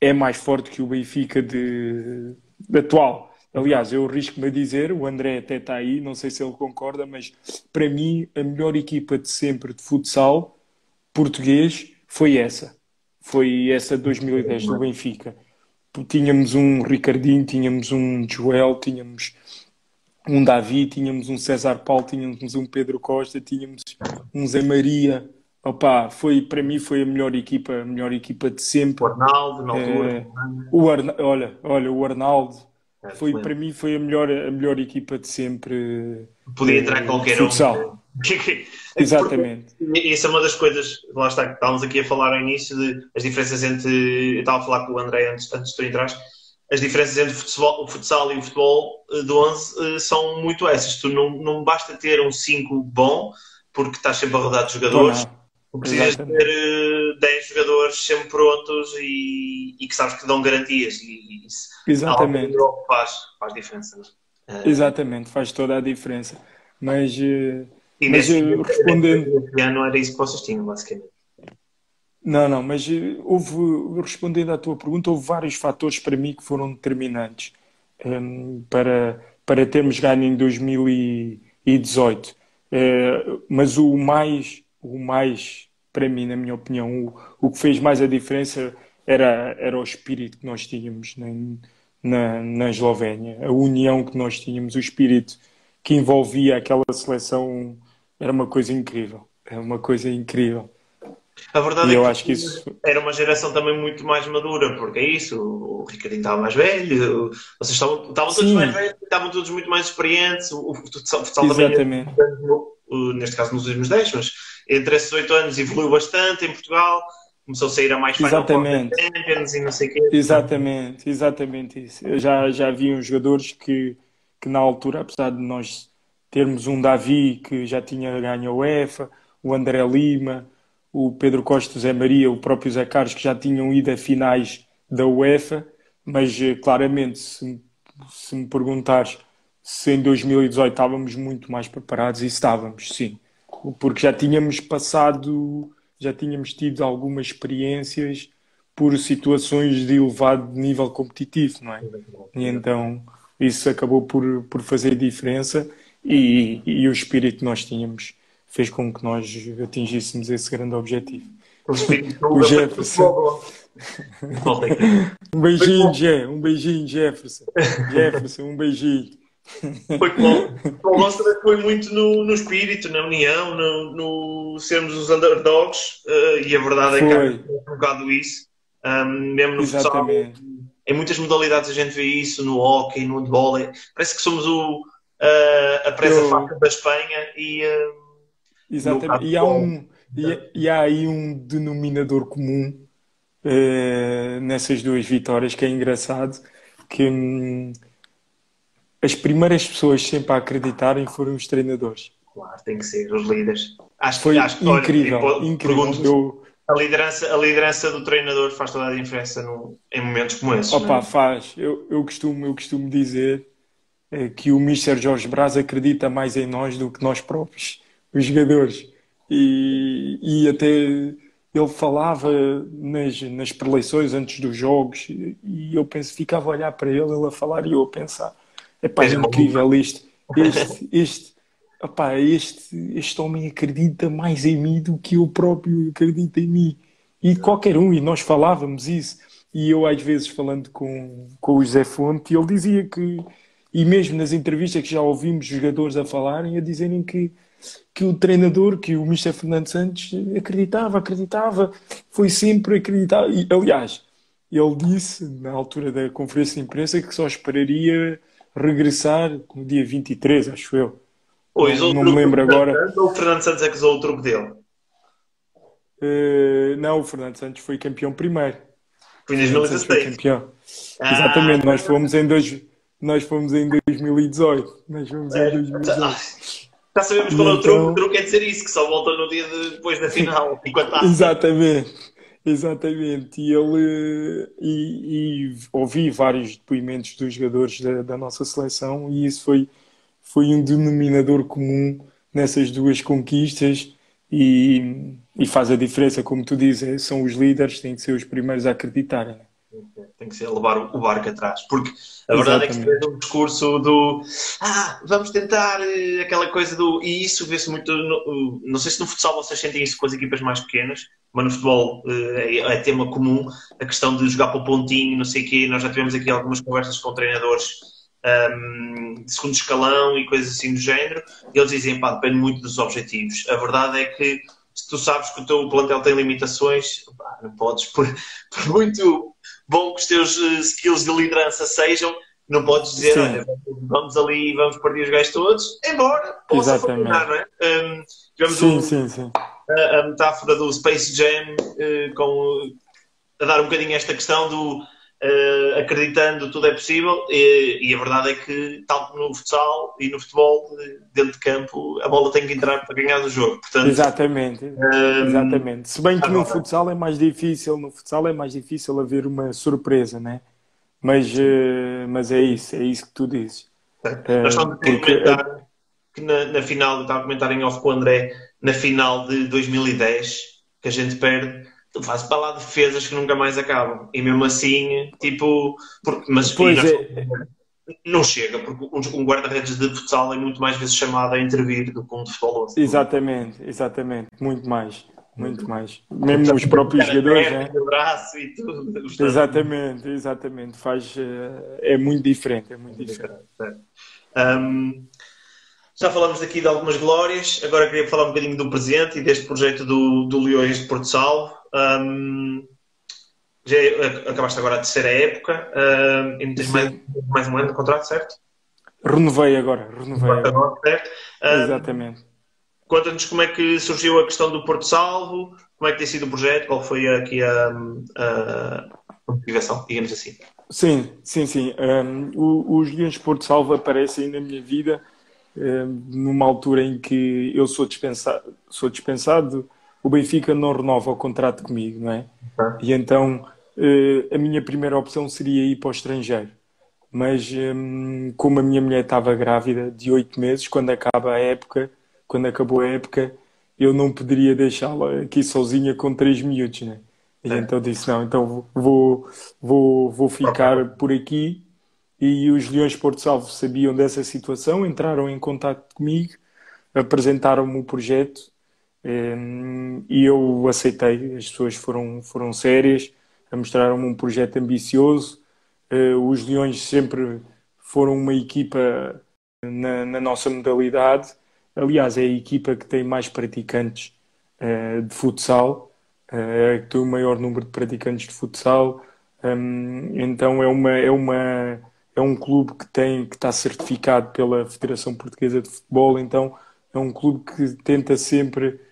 é mais forte que o Benfica de, de atual. Aliás, eu risco-me a dizer, o André até está aí, não sei se ele concorda, mas para mim a melhor equipa de sempre de futsal português foi essa. Foi essa de 2010 do Benfica. Tínhamos um Ricardinho, tínhamos um Joel, tínhamos um Davi, tínhamos um César Paulo, tínhamos um Pedro Costa, tínhamos um Zé Maria, Opa, foi, para mim foi a melhor equipa, a melhor equipa de sempre.
O Arnaldo, na altura. É,
o Arna, olha, olha, o Arnaldo é, foi, para mim foi a melhor, a melhor equipa de sempre.
Podia entrar qualquer futsal. um. [LAUGHS]
Exatamente.
Porque isso é uma das coisas, lá está, que estávamos aqui a falar ao início, de as diferenças entre. Eu estava a falar com o André antes, antes de tu entrares. As diferenças entre o futsal, o futsal e o futebol eh, do 11 eh, são muito essas. Tu não, não basta ter um 5 bom, porque estás sempre a rodar de jogadores. Bom, Precisas Exatamente. ter 10 eh, jogadores sempre prontos e, e, que sabes que dão garantias. E, isso
Exatamente.
faz, faz diferença.
Uh, Exatamente, faz toda a diferença. Mas, uh, e mas nesse, respondendo.
não era isso que vocês tinham, basicamente.
Não, não, mas houve, respondendo à tua pergunta, houve vários fatores para mim que foram determinantes um, ehm, para, para termos ganho em 2018. Uh, mas o mais o mais, para mim, na minha opinião, o, o que fez mais a diferença era, era o espírito que nós tínhamos na, na, na Eslovénia, a união que nós tínhamos, o espírito que envolvia aquela seleção era uma coisa incrível. É uma coisa incrível.
A verdade e é eu que, acho que isso... era uma geração também muito mais madura, porque é isso, o Ricardinho estava mais velho, vocês estavam, estavam todos mais velhos, estavam todos muito mais experientes, o futsal, também
Exatamente.
neste caso nos últimos 10, mas entre esses oito anos evoluiu bastante em Portugal, começou a sair a mais
exatamente.
Champions e não sei o quê.
Exatamente, exatamente isso. Eu já, já havia uns jogadores que, que na altura, apesar de nós termos um Davi que já tinha ganho a UEFA, o André Lima, o Pedro Costa, o Zé Maria, o próprio Zé Carlos, que já tinham ido a finais da UEFA, mas eh, claramente, se, se me perguntares se em 2018 estávamos muito mais preparados, e estávamos, sim porque já tínhamos passado, já tínhamos tido algumas experiências por situações de elevado nível competitivo, não é? E então isso acabou por, por fazer diferença e, e o espírito que nós tínhamos fez com que nós atingíssemos esse grande objetivo. [LAUGHS]
O, Jefferson.
um beijinho, Jé, um beijinho, Jefferson. Jefferson, um beijinho.
Foi bom. O nosso também foi muito no, no espírito, na união, no, no sermos os underdogs, uh, e a verdade foi. é que há um bocado isso. Um, mesmo no Exatamente. futsal, em muitas modalidades a gente vê isso, no hockey, no handball. É, parece que somos o, uh, a presa Eu... da Espanha e. Uh,
Exatamente. E há, um, e, e, há aí um denominador comum uh, nessas duas vitórias que é engraçado que. Um, as primeiras pessoas sempre a acreditarem foram os treinadores.
Claro, tem que ser, os líderes.
Acho, Foi acho, incrível, olha, incrível. Eu...
A, liderança, a liderança do treinador faz toda a diferença no, em momentos como esses.
Opa,
é?
faz. Eu, eu, costumo, eu costumo dizer é, que o Mr. Jorge Braz acredita mais em nós do que nós próprios, os jogadores. E, e até ele falava nas, nas preleições antes dos jogos e eu penso, ficava a olhar para ele, ele a falar e eu a pensar Epá, é incrível isto. Este, este, epá, este, este homem acredita mais em mim do que eu próprio acredito em mim. E qualquer um, e nós falávamos isso. E eu, às vezes, falando com, com o José Fonte, ele dizia que, e mesmo nas entrevistas que já ouvimos jogadores a falarem, a dizerem que, que o treinador, que o Mr. Fernando Santos acreditava, acreditava, foi sempre acreditar. E, aliás, ele disse, na altura da conferência de imprensa, que só esperaria regressar no dia 23, acho eu.
Pois, não, não me lembro agora. Ou o Fernando Santos é que usou o truque dele?
Uh, não, o Fernando Santos foi campeão primeiro.
Foi em 2016.
campeão. Ah, Exatamente, nós fomos em dois, nós fomos em 2018. Nós fomos é, em 2018.
Já sabemos qual é o truque, o truque é dizer isso, que só volta no dia de, depois da final. [LAUGHS]
Exatamente, exatamente. E ele e, e, ouvi vários depoimentos dos jogadores da, da, nossa seleção e isso foi, foi um denominador comum nessas duas conquistas e, e faz a diferença, como tu dizes, são os líderes, têm que ser os primeiros a acreditarem. Né?
Tem que ser levar o barco atrás. Porque a verdade Exatamente. é que se vê um discurso do ah, vamos tentar eh, aquela coisa do. E isso vê-se muito. No, não sei se no futsal vocês sentem isso com as equipas mais pequenas, mas no futebol eh, é, é tema comum a questão de jogar para o pontinho, não sei o quê. Nós já tivemos aqui algumas conversas com treinadores um, ehm, de segundo escalão e coisas assim do género. E eles dizem, pá, depende muito dos objetivos. A verdade é que se tu sabes que o teu plantel tem limitações, pá, não podes, por, por muito bom que os teus uh, skills de liderança sejam, não podes dizer, olha, vamos ali e vamos partir os gajos todos, embora possa funcionar, não é? Um, tivemos sim, um, sim, sim. A, a, metáfora do Space Jam uh, com, a dar um bocadinho esta questão do uh, acreditando tudo é possível e, e, a verdade é que, tal como no futsal e no futebol, dentro de campo, a bola tem que entrar para ganhar o jogo. Portanto,
exatamente, um, exatamente. Se bem que no futsal é mais difícil, no futsal é mais difícil haver uma surpresa, né? Mas, uh, mas é isso, é isso que tu dizes.
Nós estamos a comentar que na, na final, estava a comentar em off com o André, na final de 2010, que a gente perde, tu fazes para lá defesas que nunca mais acabam. E mesmo assim, tipo. Porque, mas
pois é.
não chega, porque um guarda-redes de futsal é muito mais vezes chamado a intervir do que um de futebol.
Exatamente, exatamente. Muito mais. Muito mais. Mesmo os próprios jogadores, né?
braço e tudo.
Exatamente, exatamente. Faz, eh, é muito diferente. É muito diferente.
Um, já falamos aqui de algumas glórias, agora queria falar um bocadinho do presente e deste projeto do, do Leões de Porto Salvo. Um, já é, acabaste agora a terceira época um, e tens mais, mais um ano de contrato, certo?
Renovei agora, renovei agora. Certo? Um, Exatamente.
Conta-nos como é que surgiu a questão do Porto Salvo, como é que tem sido o projeto, qual foi aqui a, a, a motivação, digamos assim.
Sim, sim, sim. Um, os Leões de Porto Salvo aparecem na minha vida um, numa altura em que eu sou dispensado, sou dispensado o Benfica não renova o contrato comigo, não é? E então uh, a minha primeira opção seria ir para o estrangeiro. Mas um, como a minha mulher estava grávida de oito meses, quando acaba a época, quando acabou a época, eu não poderia deixá-la aqui sozinha com três miúdos, né? E é. então disse, não, então vou, vou, vou ficar por aqui. E os Leões Porto Salvo sabiam dessa situação, entraram em contato comigo, apresentaram-me o projeto e eu aceitei, as pessoas foram, foram sérias, mostraram-me um projeto ambicioso. Eh, os Leões sempre foram uma equipa na, na nossa modalidade. Aliás, é a equipa que tem mais praticantes uh, de futsal, é que tem o maior número de praticantes de futsal. Um, então é uma é uma é um clube que tem que está certificado pela Federação Portuguesa de Futebol. Então é um clube que tenta sempre eh,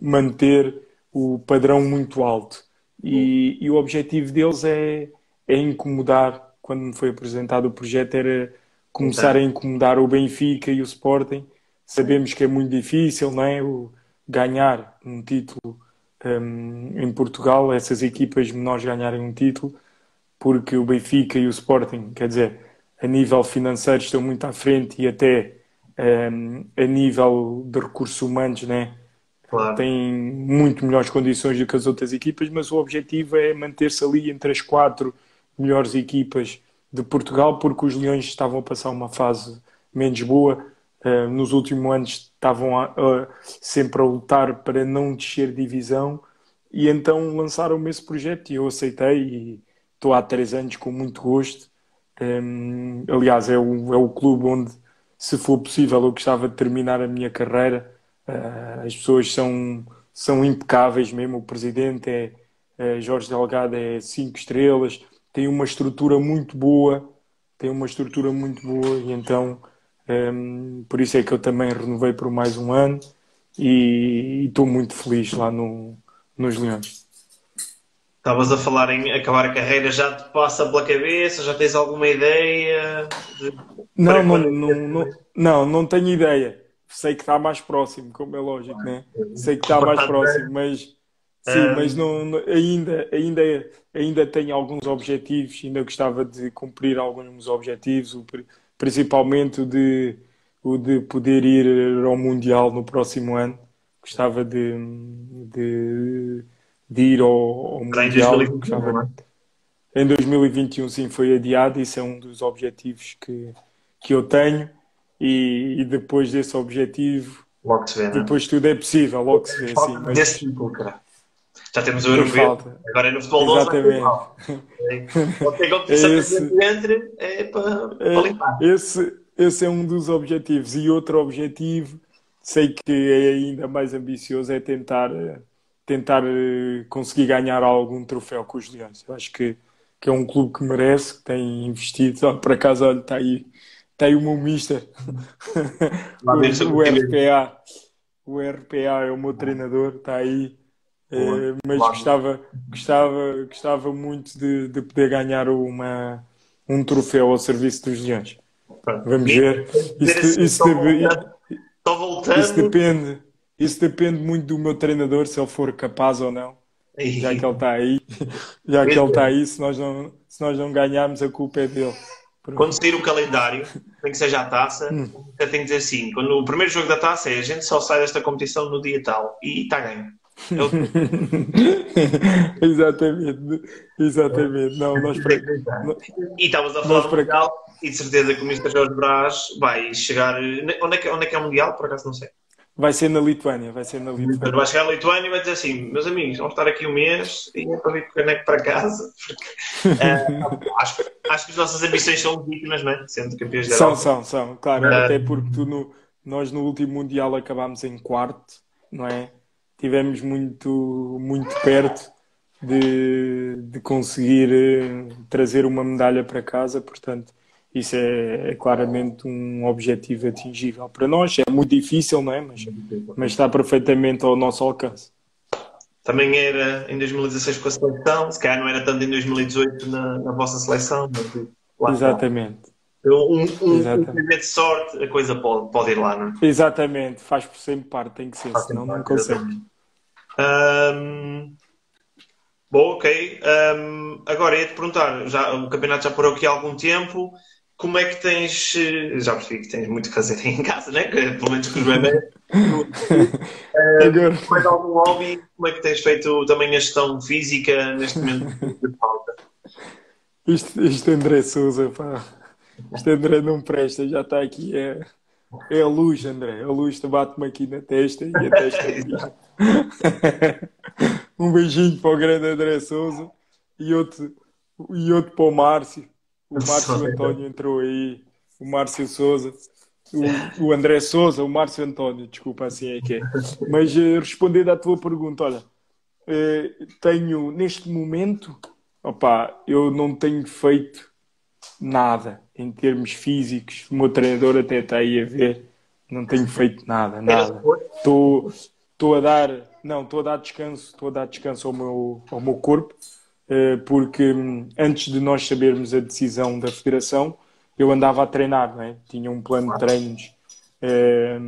manter o padrão muito alto. E, e, o objetivo deles é, é incomodar, quando me foi apresentado o projeto, era começar a incomodar o Benfica e o Sporting. Sabemos que é muito difícil, não é? O, ganhar um título um, em Portugal, essas equipas menores ganharem um título, porque o Benfica e o Sporting, quer dizer, a nível financeiro estão muito à frente e até um, a nível de recursos humanos, né? Claro. Tem muito melhores condições do que as outras equipas, mas o objetivo é manter-se ali entre as quatro melhores equipas de Portugal, porque os Leões estavam a passar uma fase menos boa. Uh, nos últimos anos estavam a, sempre a lutar para não descer divisão e então lançaram-me esse projeto e eu aceitei e estou há três anos com muito gosto. Um, aliás, é o, é o clube onde se for possível, eu gostava de terminar a minha carreira. Uh, as pessoas são, são impecáveis mesmo. O presidente é, é Jorge Delgado, é cinco estrelas, tem uma estrutura muito boa, tem uma estrutura muito boa e então um, por isso é que eu também renovei por mais um ano e estou muito feliz lá no, nos Leões.
Estavas a falar em acabar a carreira, já te passa pela cabeça? Já tens alguma ideia? De...
Não, não, não, não, não, não tenho ideia. Sei que está mais próximo, como é lógico, né? Sei que está mais próximo, mas sim, mas não, não- ainda, ainda, ainda tenho alguns objetivos, ainda gostava de cumprir alguns objetivos, principalmente o de, o de poder ir ao Mundial no próximo ano. Gostava de, de, de ir ao, ao
em
Mundial.
2021,
Gostava,
não é?
em 2021, sim, foi adiado. Isso é um dos objetivos que, que eu tenho. E, e depois desse objetivo,
Logo se vê, não é?
depois tudo é possível, logo se vê, sim.
Falta
Mas
desse título, cara. Já temos o europeu. Agora é no futebol 12.
Exatamente.
Pode ter competição
É esse.
entre, é para, para limpar.
Esse, esse é um dos objetivos. E outro objetivo, sei que é ainda mais ambicioso, é tentar, eh, tentar eh, conseguir ganhar algum troféu com os Leões. Eu acho que, que é um clube que merece, que tem investido. Por acaso, olha, está aí, está aí o meu mister, [LAUGHS]
Lá
o, o. RPA. O RPA é o meu treinador, está aí. Eh, mas
Claro.
gostava, gostava, gostava muito de, de poder ganhar uma, um troféu ao serviço dos Leões.
Pronto.
Vamos ver. Isso, isso
voltando.
isso depende, isso depende muito do meu treinador, se ele for capaz ou não. Já que ele está aí, [LAUGHS] já que ele está aí, se nós não, se nós não ganharmos, a culpa é dele.
Quando sair o calendário, nem que seja a taça,
Hum.
eu tenho que dizer assim: quando o primeiro jogo da taça é a gente só sai desta competição no dia tal e está ganho. É o- [LAUGHS]
Exatamente, exatamente. Não, nós para,
E estavas a falar do Mundial e de certeza que o Mr. Jorge Brás vai chegar. Onde é, que, onde é que é o Mundial? Por acaso não sei.
Vai ser na Lituânia, vai ser na Lituânia.
vai chegar a Lituânia e vai dizer assim: meus amigos, vamos estar aqui um mês e é para vir com o caneco para casa. [LAUGHS] Porque, eh, acho, acho que as nossas ambições são legítimas, não é? Sendo campeões da
São, são, são, claro,
Ah.
até porque tu no- nós no último Mundial acabámos em quarto, não é? Tivemos muito, muito perto de, de conseguir eh, trazer uma medalha para casa, portanto, isso é, é claramente um objetivo atingível para nós. É muito difícil, não é? Mas, mas está perfeitamente ao nosso alcance.
Também era em 2016 com a seleção, se calhar não era tanto em 2018 na, na vossa seleção.
Exatamente.
Um, um,
Exatamente.
um de sorte, a coisa pode, pode ir lá, não é?
Exatamente, faz por sempre parte, tem que ser,
Faz
senão não consegue.
Ahm, bom, ok. Ahm, agora ia-te perguntar, já, o campeonato já parou aqui há algum tempo. Como é que tens. eh, Já percebi que tens muito que fazer [LAUGHS] em casa, né? Pelo menos com os [LAUGHS] bebés.
Agora,
Mais algum hobby? Como é que tens feito também a gestão física neste momento de falta? [LAUGHS]
Isto, isto André Souza, pá. Isto André não presta, já está aqui. É, é a luz, André. A luz te bate-me aqui na testa e a testa aqui. Um beijinho para o grande André Souza e outro, e outro para o Márcio. O Márcio António entrou aí. O Márcio Souza. O, o André Souza, o Márcio António, desculpa, assim é que é. Mas eh, respondendo à tua pergunta, olha, eh, tenho neste momento, opá, eu não tenho feito nada em termos físicos. O meu treinador até está aí a ver, não tenho feito nada, nada. Estou estou a dar, não, estou a dar descanso, estou a dar descanso ao meu, ao meu corpo, porque hum, antes de nós sabermos a decisão da federação, eu andava a treinar, é? Tinha um plano de treinos eh,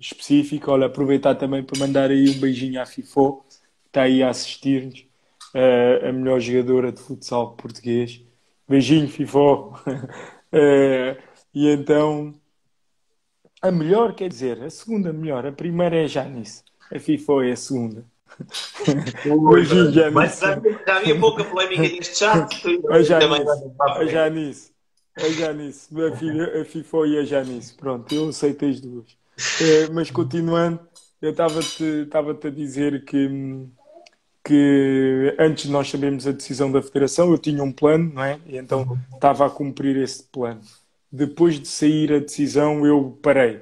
específico. Olha, aproveitar também para mandar aí um beijinho à FIFO, que está aí a assistir-nos, eh, a melhor jogadora de futsal português. Beijinho, FIFO. [LAUGHS] Eh, e então, a melhor, quer dizer, a segunda melhor, a primeira é a Janice. A FIFO é a segunda. [LAUGHS] Beijinho, Janice.
Mas já, já havia pouca polémica neste chat.
A Janice,
a.
Janice, a Janice, a, fi- a FIFO e a Janice. Pronto, eu aceito as duas. Eh, mas continuando, eu estava-te estava-te a dizer que, que antes de nós sabermos a decisão da Federação, eu tinha um plano, não é? E então estava a cumprir esse plano. Depois de sair a decisão, eu parei.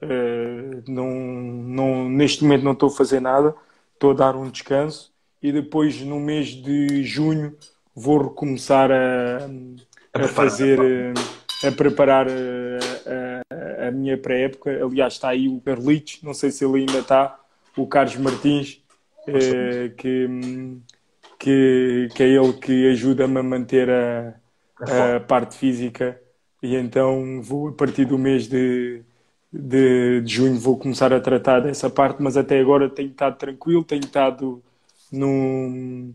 Eh, não, não, neste momento não estou a fazer nada, estou a dar um descanso e depois no mês de junho vou recomeçar a,
A
a fazer, eh, a preparar eh, a, a minha pré-época. Aliás, está aí o Carlitos, não sei se ele ainda está, o Carlos Martins, eh, que, que, que é ele que ajuda-me a manter a, a parte física. E então vou a partir do mês de, de, de, junho vou começar a tratar dessa parte, mas até agora tenho estado tranquilo, tenho estado num,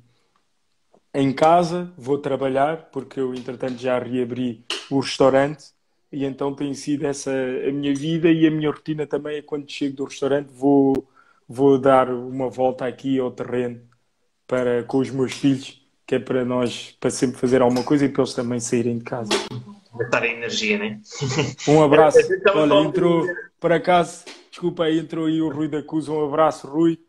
em casa, vou trabalhar, porque eu entretanto já reabri o restaurante e então tem sido essa a minha vida e a minha rotina também é quando chego do restaurante vou, vou dar uma volta aqui ao terreno para, com os meus filhos, que é para nós, para sempre fazer alguma coisa e para eles também saírem de casa.
Gastar energia, né? [LAUGHS]
Um abraço. Olha, entrou, por acaso, desculpa aí, entrou aí o Rui da Cruz. Um abraço, Rui.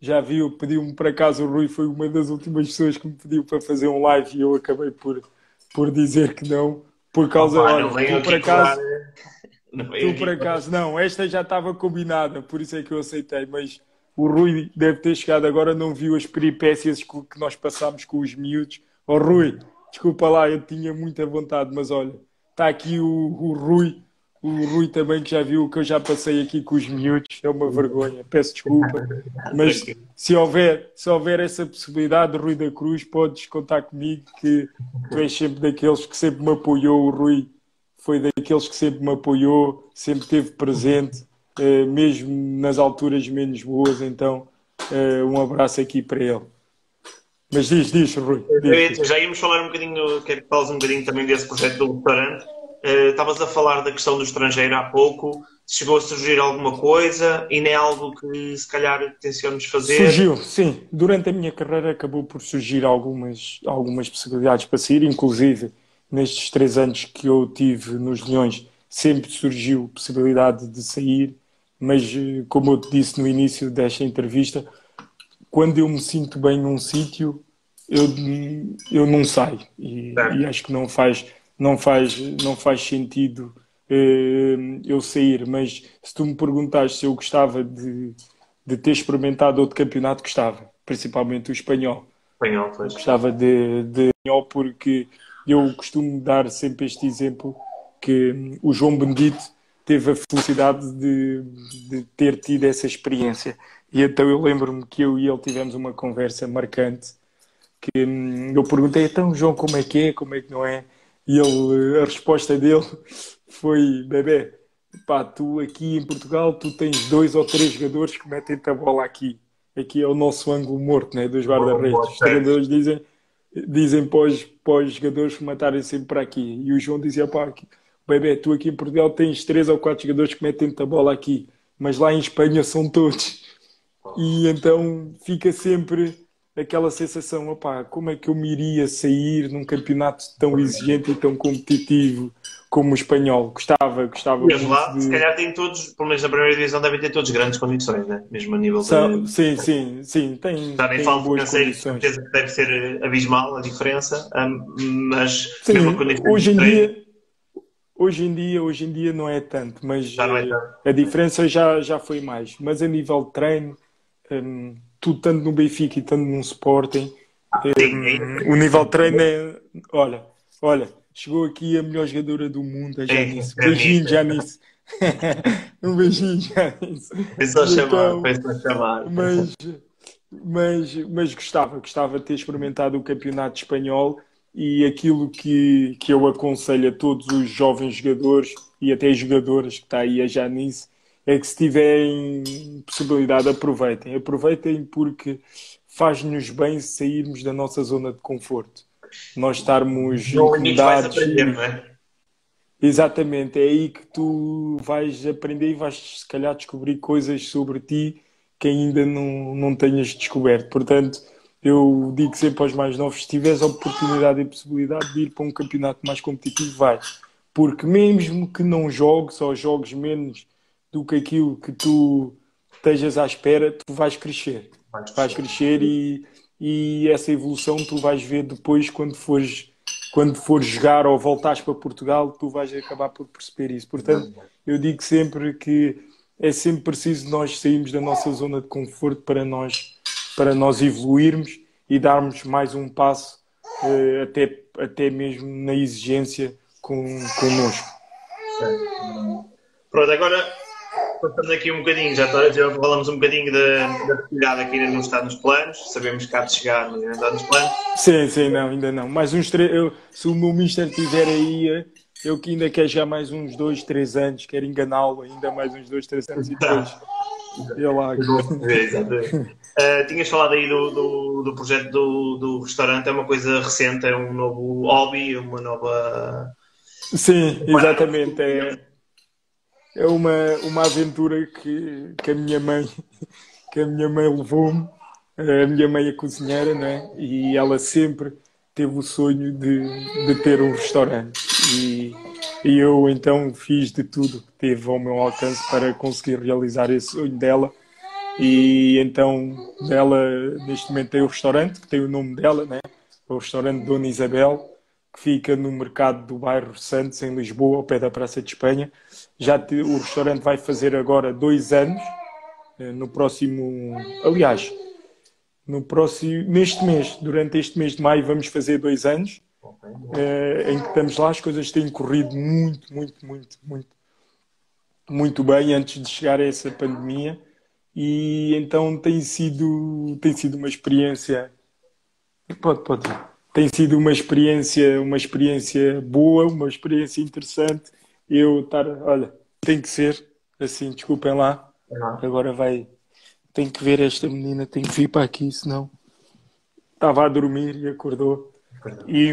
Já viu, pediu-me por acaso, o Rui foi uma das últimas pessoas que me pediu para fazer um live e eu acabei por, por dizer que não, por causa, oh, olha, tu por acaso, [LAUGHS] tu por acaso, não, esta já estava combinada, por isso é que eu aceitei, mas o Rui deve ter chegado agora, não viu as peripécias que nós passámos com os miúdos. Oh Rui, desculpa lá, eu tinha muita vontade, mas olha, está aqui o, o Rui, o Rui também que já viu o que eu já passei aqui com os miúdos, é uma vergonha, peço desculpa, mas se houver, se houver essa possibilidade, Rui da Cruz, podes contar comigo que tu és sempre daqueles que sempre me apoiou, o Rui foi daqueles que sempre me apoiou, sempre esteve presente uh, mesmo nas alturas menos boas. Então, uh, um abraço aqui para ele. Mas diz, diz, Rui. Diz,
diz. Já íamos falar um bocadinho, quero que fales um bocadinho também desse projeto do restaurante. Uh, estavas a falar da questão do estrangeiro há pouco. Chegou a surgir alguma coisa e nem é algo que se calhar tencionamos fazer?
Surgiu, sim. Durante a minha carreira acabou por surgir algumas, algumas possibilidades para sair, inclusive nestes três anos que eu tive nos Leões, sempre surgiu possibilidade de sair mas eh, como eu te disse no início desta entrevista, quando eu me sinto bem num sítio, eu, eu não saio e, e, acho que não faz, não faz, não faz sentido uh, eu sair. Mas se tu me perguntas se eu gostava de, de ter experimentado outro campeonato, gostava, principalmente o espanhol.
Espanhol, pois.
Gostava de, de espanhol porque eu costumo dar sempre este exemplo que o João Benedito teve a felicidade de, de ter tido essa experiência. E então eu lembro-me que eu e ele tivemos uma conversa marcante que hum, eu perguntei, então João, como é que é, como é que não é? E ele, a resposta dele [LAUGHS] foi, bebê, pá, tu aqui em Portugal, tu tens dois ou três jogadores que metem-te a bola aqui. Aqui é o nosso ângulo morto, né, dos guarda-redes. Os jogadores dizem, dizem para os, para os jogadores matarem sempre para aqui. E o João dizia, pá, aqui, bebê, tu aqui em Portugal tens três ou quatro jogadores que metem a bola aqui, mas lá em Espanha são todos. E então fica sempre aquela sensação, opá, como é que eu me iria sair num campeonato tão exigente e tão competitivo como o espanhol? Gostava, gostava.
E lá, de... se calhar tem todos, pelo menos na primeira divisão, devem ter todos grandes condições, né? mesmo a nível
São, de... Sim, sim, sim, tem,
Já nem falo boas condições. certeza que deve ser abismal a diferença, mas
sim, hoje em dia Hoje em dia, hoje em dia não é tanto, mas
é tanto.
a diferença já, já foi mais. Mas a nível de treino, um, tudo tanto no Benfica e tanto no Sporting, um, o nível de treino é. Olha, olha, chegou aqui a melhor jogadora do mundo, a Janice. É, beijinho, Janice. [LAUGHS] um beijinho, Janice.
Foi só chamar, foi só chamar.
Mas, mas, mas gostava, gostava de ter experimentado o campeonato espanhol e aquilo que, que eu aconselho a todos os jovens jogadores e até jogadoras que está aí a nisso é que se tiverem possibilidade aproveitem. Aproveitem porque faz-nos bem sairmos da nossa zona de conforto. Nós estarmos
incomodados. Aprender, não é?
Exatamente, é aí que tu vais aprender e vais se calhar descobrir coisas sobre ti que ainda não, não tenhas descoberto. Portanto, eu digo sempre aos mais novos: se tiveres a oportunidade e possibilidade de ir para um campeonato mais competitivo, vai. Porque mesmo que não jogues ou jogues menos do que aquilo que tu estejas à espera, tu vais crescer. Vais crescer e, e essa evolução tu vais ver depois quando fores, quando fores jogar ou voltares para Portugal, tu vais acabar por perceber isso. Portanto, eu digo sempre que é sempre preciso nós sairmos da nossa zona de conforto para nós para nós evoluirmos e darmos mais um passo uh, até, até mesmo na exigência com, connosco.
Pronto, agora passando aqui um bocadinho, já, já falamos um bocadinho da, da atividade que ainda não está nos planos, sabemos que há de chegar, mas ainda não está nos planos.
Sim, sim, não, ainda não. Mais uns três. Eu, se o meu Mister tiver aí, eu que ainda quero já mais uns dois, três anos, quero enganá-lo ainda mais uns dois, três anos e depois. [LAUGHS] Eu lá.
Exatamente. Uh, tinhas falado aí do, do, do projeto do, do restaurante, é uma coisa recente, é um novo hobby, uma nova.
Sim, exatamente. É, é uma, uma aventura que, que a minha mãe [LAUGHS] que a minha mãe levou-me. A minha mãe é cozinheira, né? E ela sempre teve o sonho de, de ter um restaurante. E, e eu então fiz de tudo que teve ao meu alcance para conseguir realizar esse sonho dela. E então ela neste momento tem o restaurante, que tem o nome dela, né? o restaurante Dona Isabel, que fica no mercado do bairro Santos, em Lisboa, ao pé da Praça de Espanha. Já te, o restaurante vai fazer agora dois anos, eh, no próximo. Aliás, no próximo, neste mês, durante este mês de maio, vamos fazer dois anos, eh, em que estamos lá. As coisas têm corrido muito, muito, muito, muito, muito bem antes de chegar a essa pandemia. E então tem sido, tem sido uma experiência. Pode, pode ir tem sido uma experiência, uma experiência boa, uma experiência interessante. Eu estar, olha, tem que ser assim, desculpem lá. Agora vai, tem que ver esta menina, tem que vir para aqui, senão estava a dormir e acordou. E,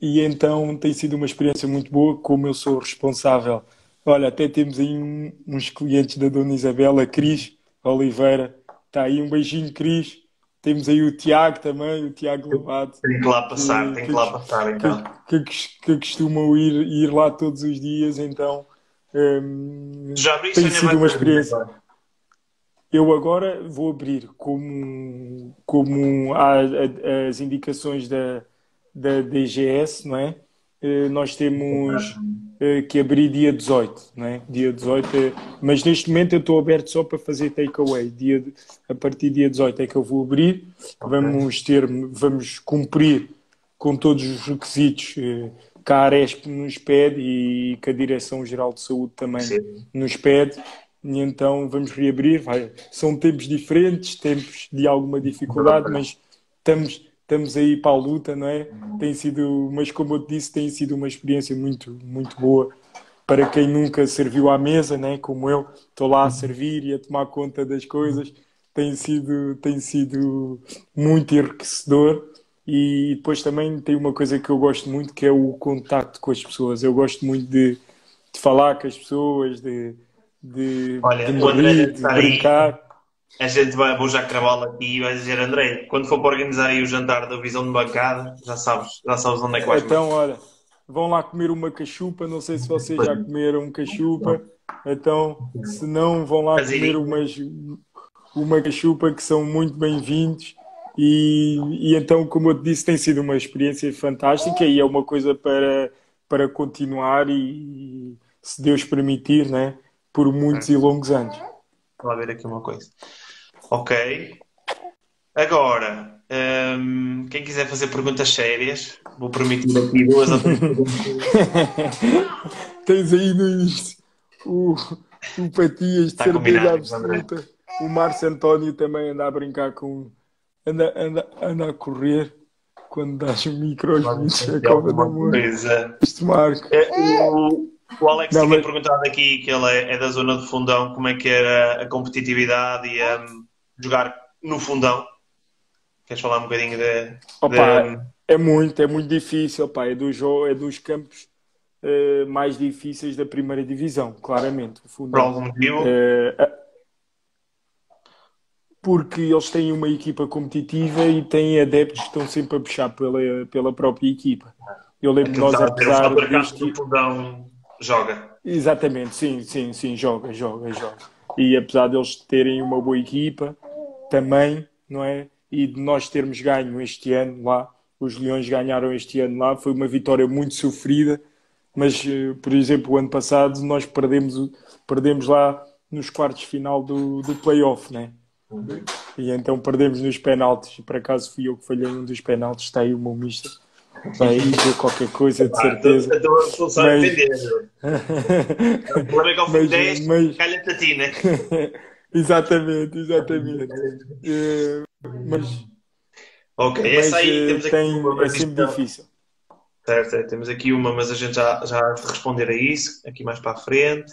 e então tem sido uma experiência muito boa, como eu sou responsável. Olha, até temos aí um, uns clientes da Dona Isabela, Cris Oliveira. Está aí um beijinho, Cris temos aí o Tiago também, o Tiago Lobato.
Tem que lá passar, tem que, lá passar então.
Que, que, que costumam ir, ir lá todos os dias, então um,
Já
tem sido uma experiência. Eu agora vou abrir como, como há as indicações da, da DGS, não é? Eh, nós temos eh, que abrir dia 18, não é? Dia 18, é... mas neste momento eu estou aberto só para fazer takeaway. Dia de... A partir do dia 18 é que eu vou abrir. Okay. Vamos ter, vamos cumprir com todos os requisitos eh, que a Aresp nos pede e que a Direção-Geral de Saúde também Sim. nos pede. E então vamos reabrir. Vai. São tempos diferentes, tempos de alguma dificuldade, mas estamos estamos aí para a luta, não é? Tem sido, mas como eu disse, tem sido uma experiência muito, muito boa para quem nunca serviu à mesa, né? Como eu, estou lá a servir e a tomar conta das coisas, tem sido, tem sido muito enriquecedor. E depois também tem uma coisa que eu gosto muito, que é o contacto com as pessoas. Eu gosto muito de, de falar com as pessoas, de, de,
Olha,
de, de brincar
a gente vai, vou já cravá-lo aqui e vai dizer, André, quando for para organizar aí o jantar da visão de bancada, já sabes, já sabes onde é que vais
Então, olha, vão lá comer uma cachupa, não sei se vocês já comeram cachupa, então, se não, vão lá comer umas, uma cachupa que são muito bem-vindos. E, e então, como eu te disse, tem sido uma experiência fantástica e é uma coisa para, para continuar e, se Deus permitir, né, por muitos e longos anos.
Vou ver aqui uma coisa. Ok. Agora, um, quem quiser fazer perguntas sérias, vou permitir aqui duas ou três perguntas. [LAUGHS]
Tens aí no início o, o Patias de certeza absoluta. O Márcio António também anda a brincar com. anda, anda, anda a correr quando dás o micro aos bichos a cova da amor. Isto marca.
É, o, o Alex Não, tinha mas... perguntado aqui que ele é, é, da zona de fundão, como é que era a competitividade e um, jogar no fundão. Queres falar um bocadinho de.
Opa, de... É muito, é muito difícil, opa, é, dos, é dos campos uh, mais difíceis da primeira divisão, claramente. Fundão.
Por algum motivo?
Uh, porque eles têm uma equipa competitiva e têm adeptos que estão sempre a puxar pela, pela própria equipa. Eu lembro que nós, apesar
deste... fundão joga.
Exatamente, sim, sim, sim, joga, joga, joga. E apesar deles terem uma boa equipa, também, não é? E de nós termos ganho este ano lá, os Leões ganharam este ano lá, foi uma vitória muito sofrida, mas, eh, por exemplo, o ano passado nós perdemos, perdemos lá nos quartos final do, do playoff, né? E então perdemos nos penaltis, e por acaso fui eu que falhei um dos penaltis, está aí o meu mister. vai dizer qualquer coisa, de certeza.
Estou a solução a
Mas-
defender. [LAUGHS] O problema é que ao fim de
Mas-
10
mas-
calha-te a ti, né? [LAUGHS]
exatamente, exatamente. Eh, mas
Ok,
mas
essa aí
eh,
temos aqui
tem,
uma
é sempre
questão.
difícil.
Certo, certo. temos aqui uma, mas a gente já, já há de responder a isso, aqui mais para a frente.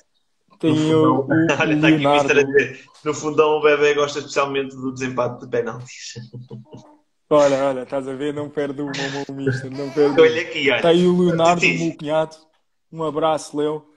Tem
No
o, o, [LAUGHS]
fundão, olha, está aqui o Mister a dizer, no fundão o bebê gosta especialmente do desempate de penaltis. [LAUGHS]
Olha, olha, estás a ver? Não perde uma, meu mister. Não perde.
Olha aqui, olha.
Está aí o Leonardo, o meu cunhado. Um abraço, Leo.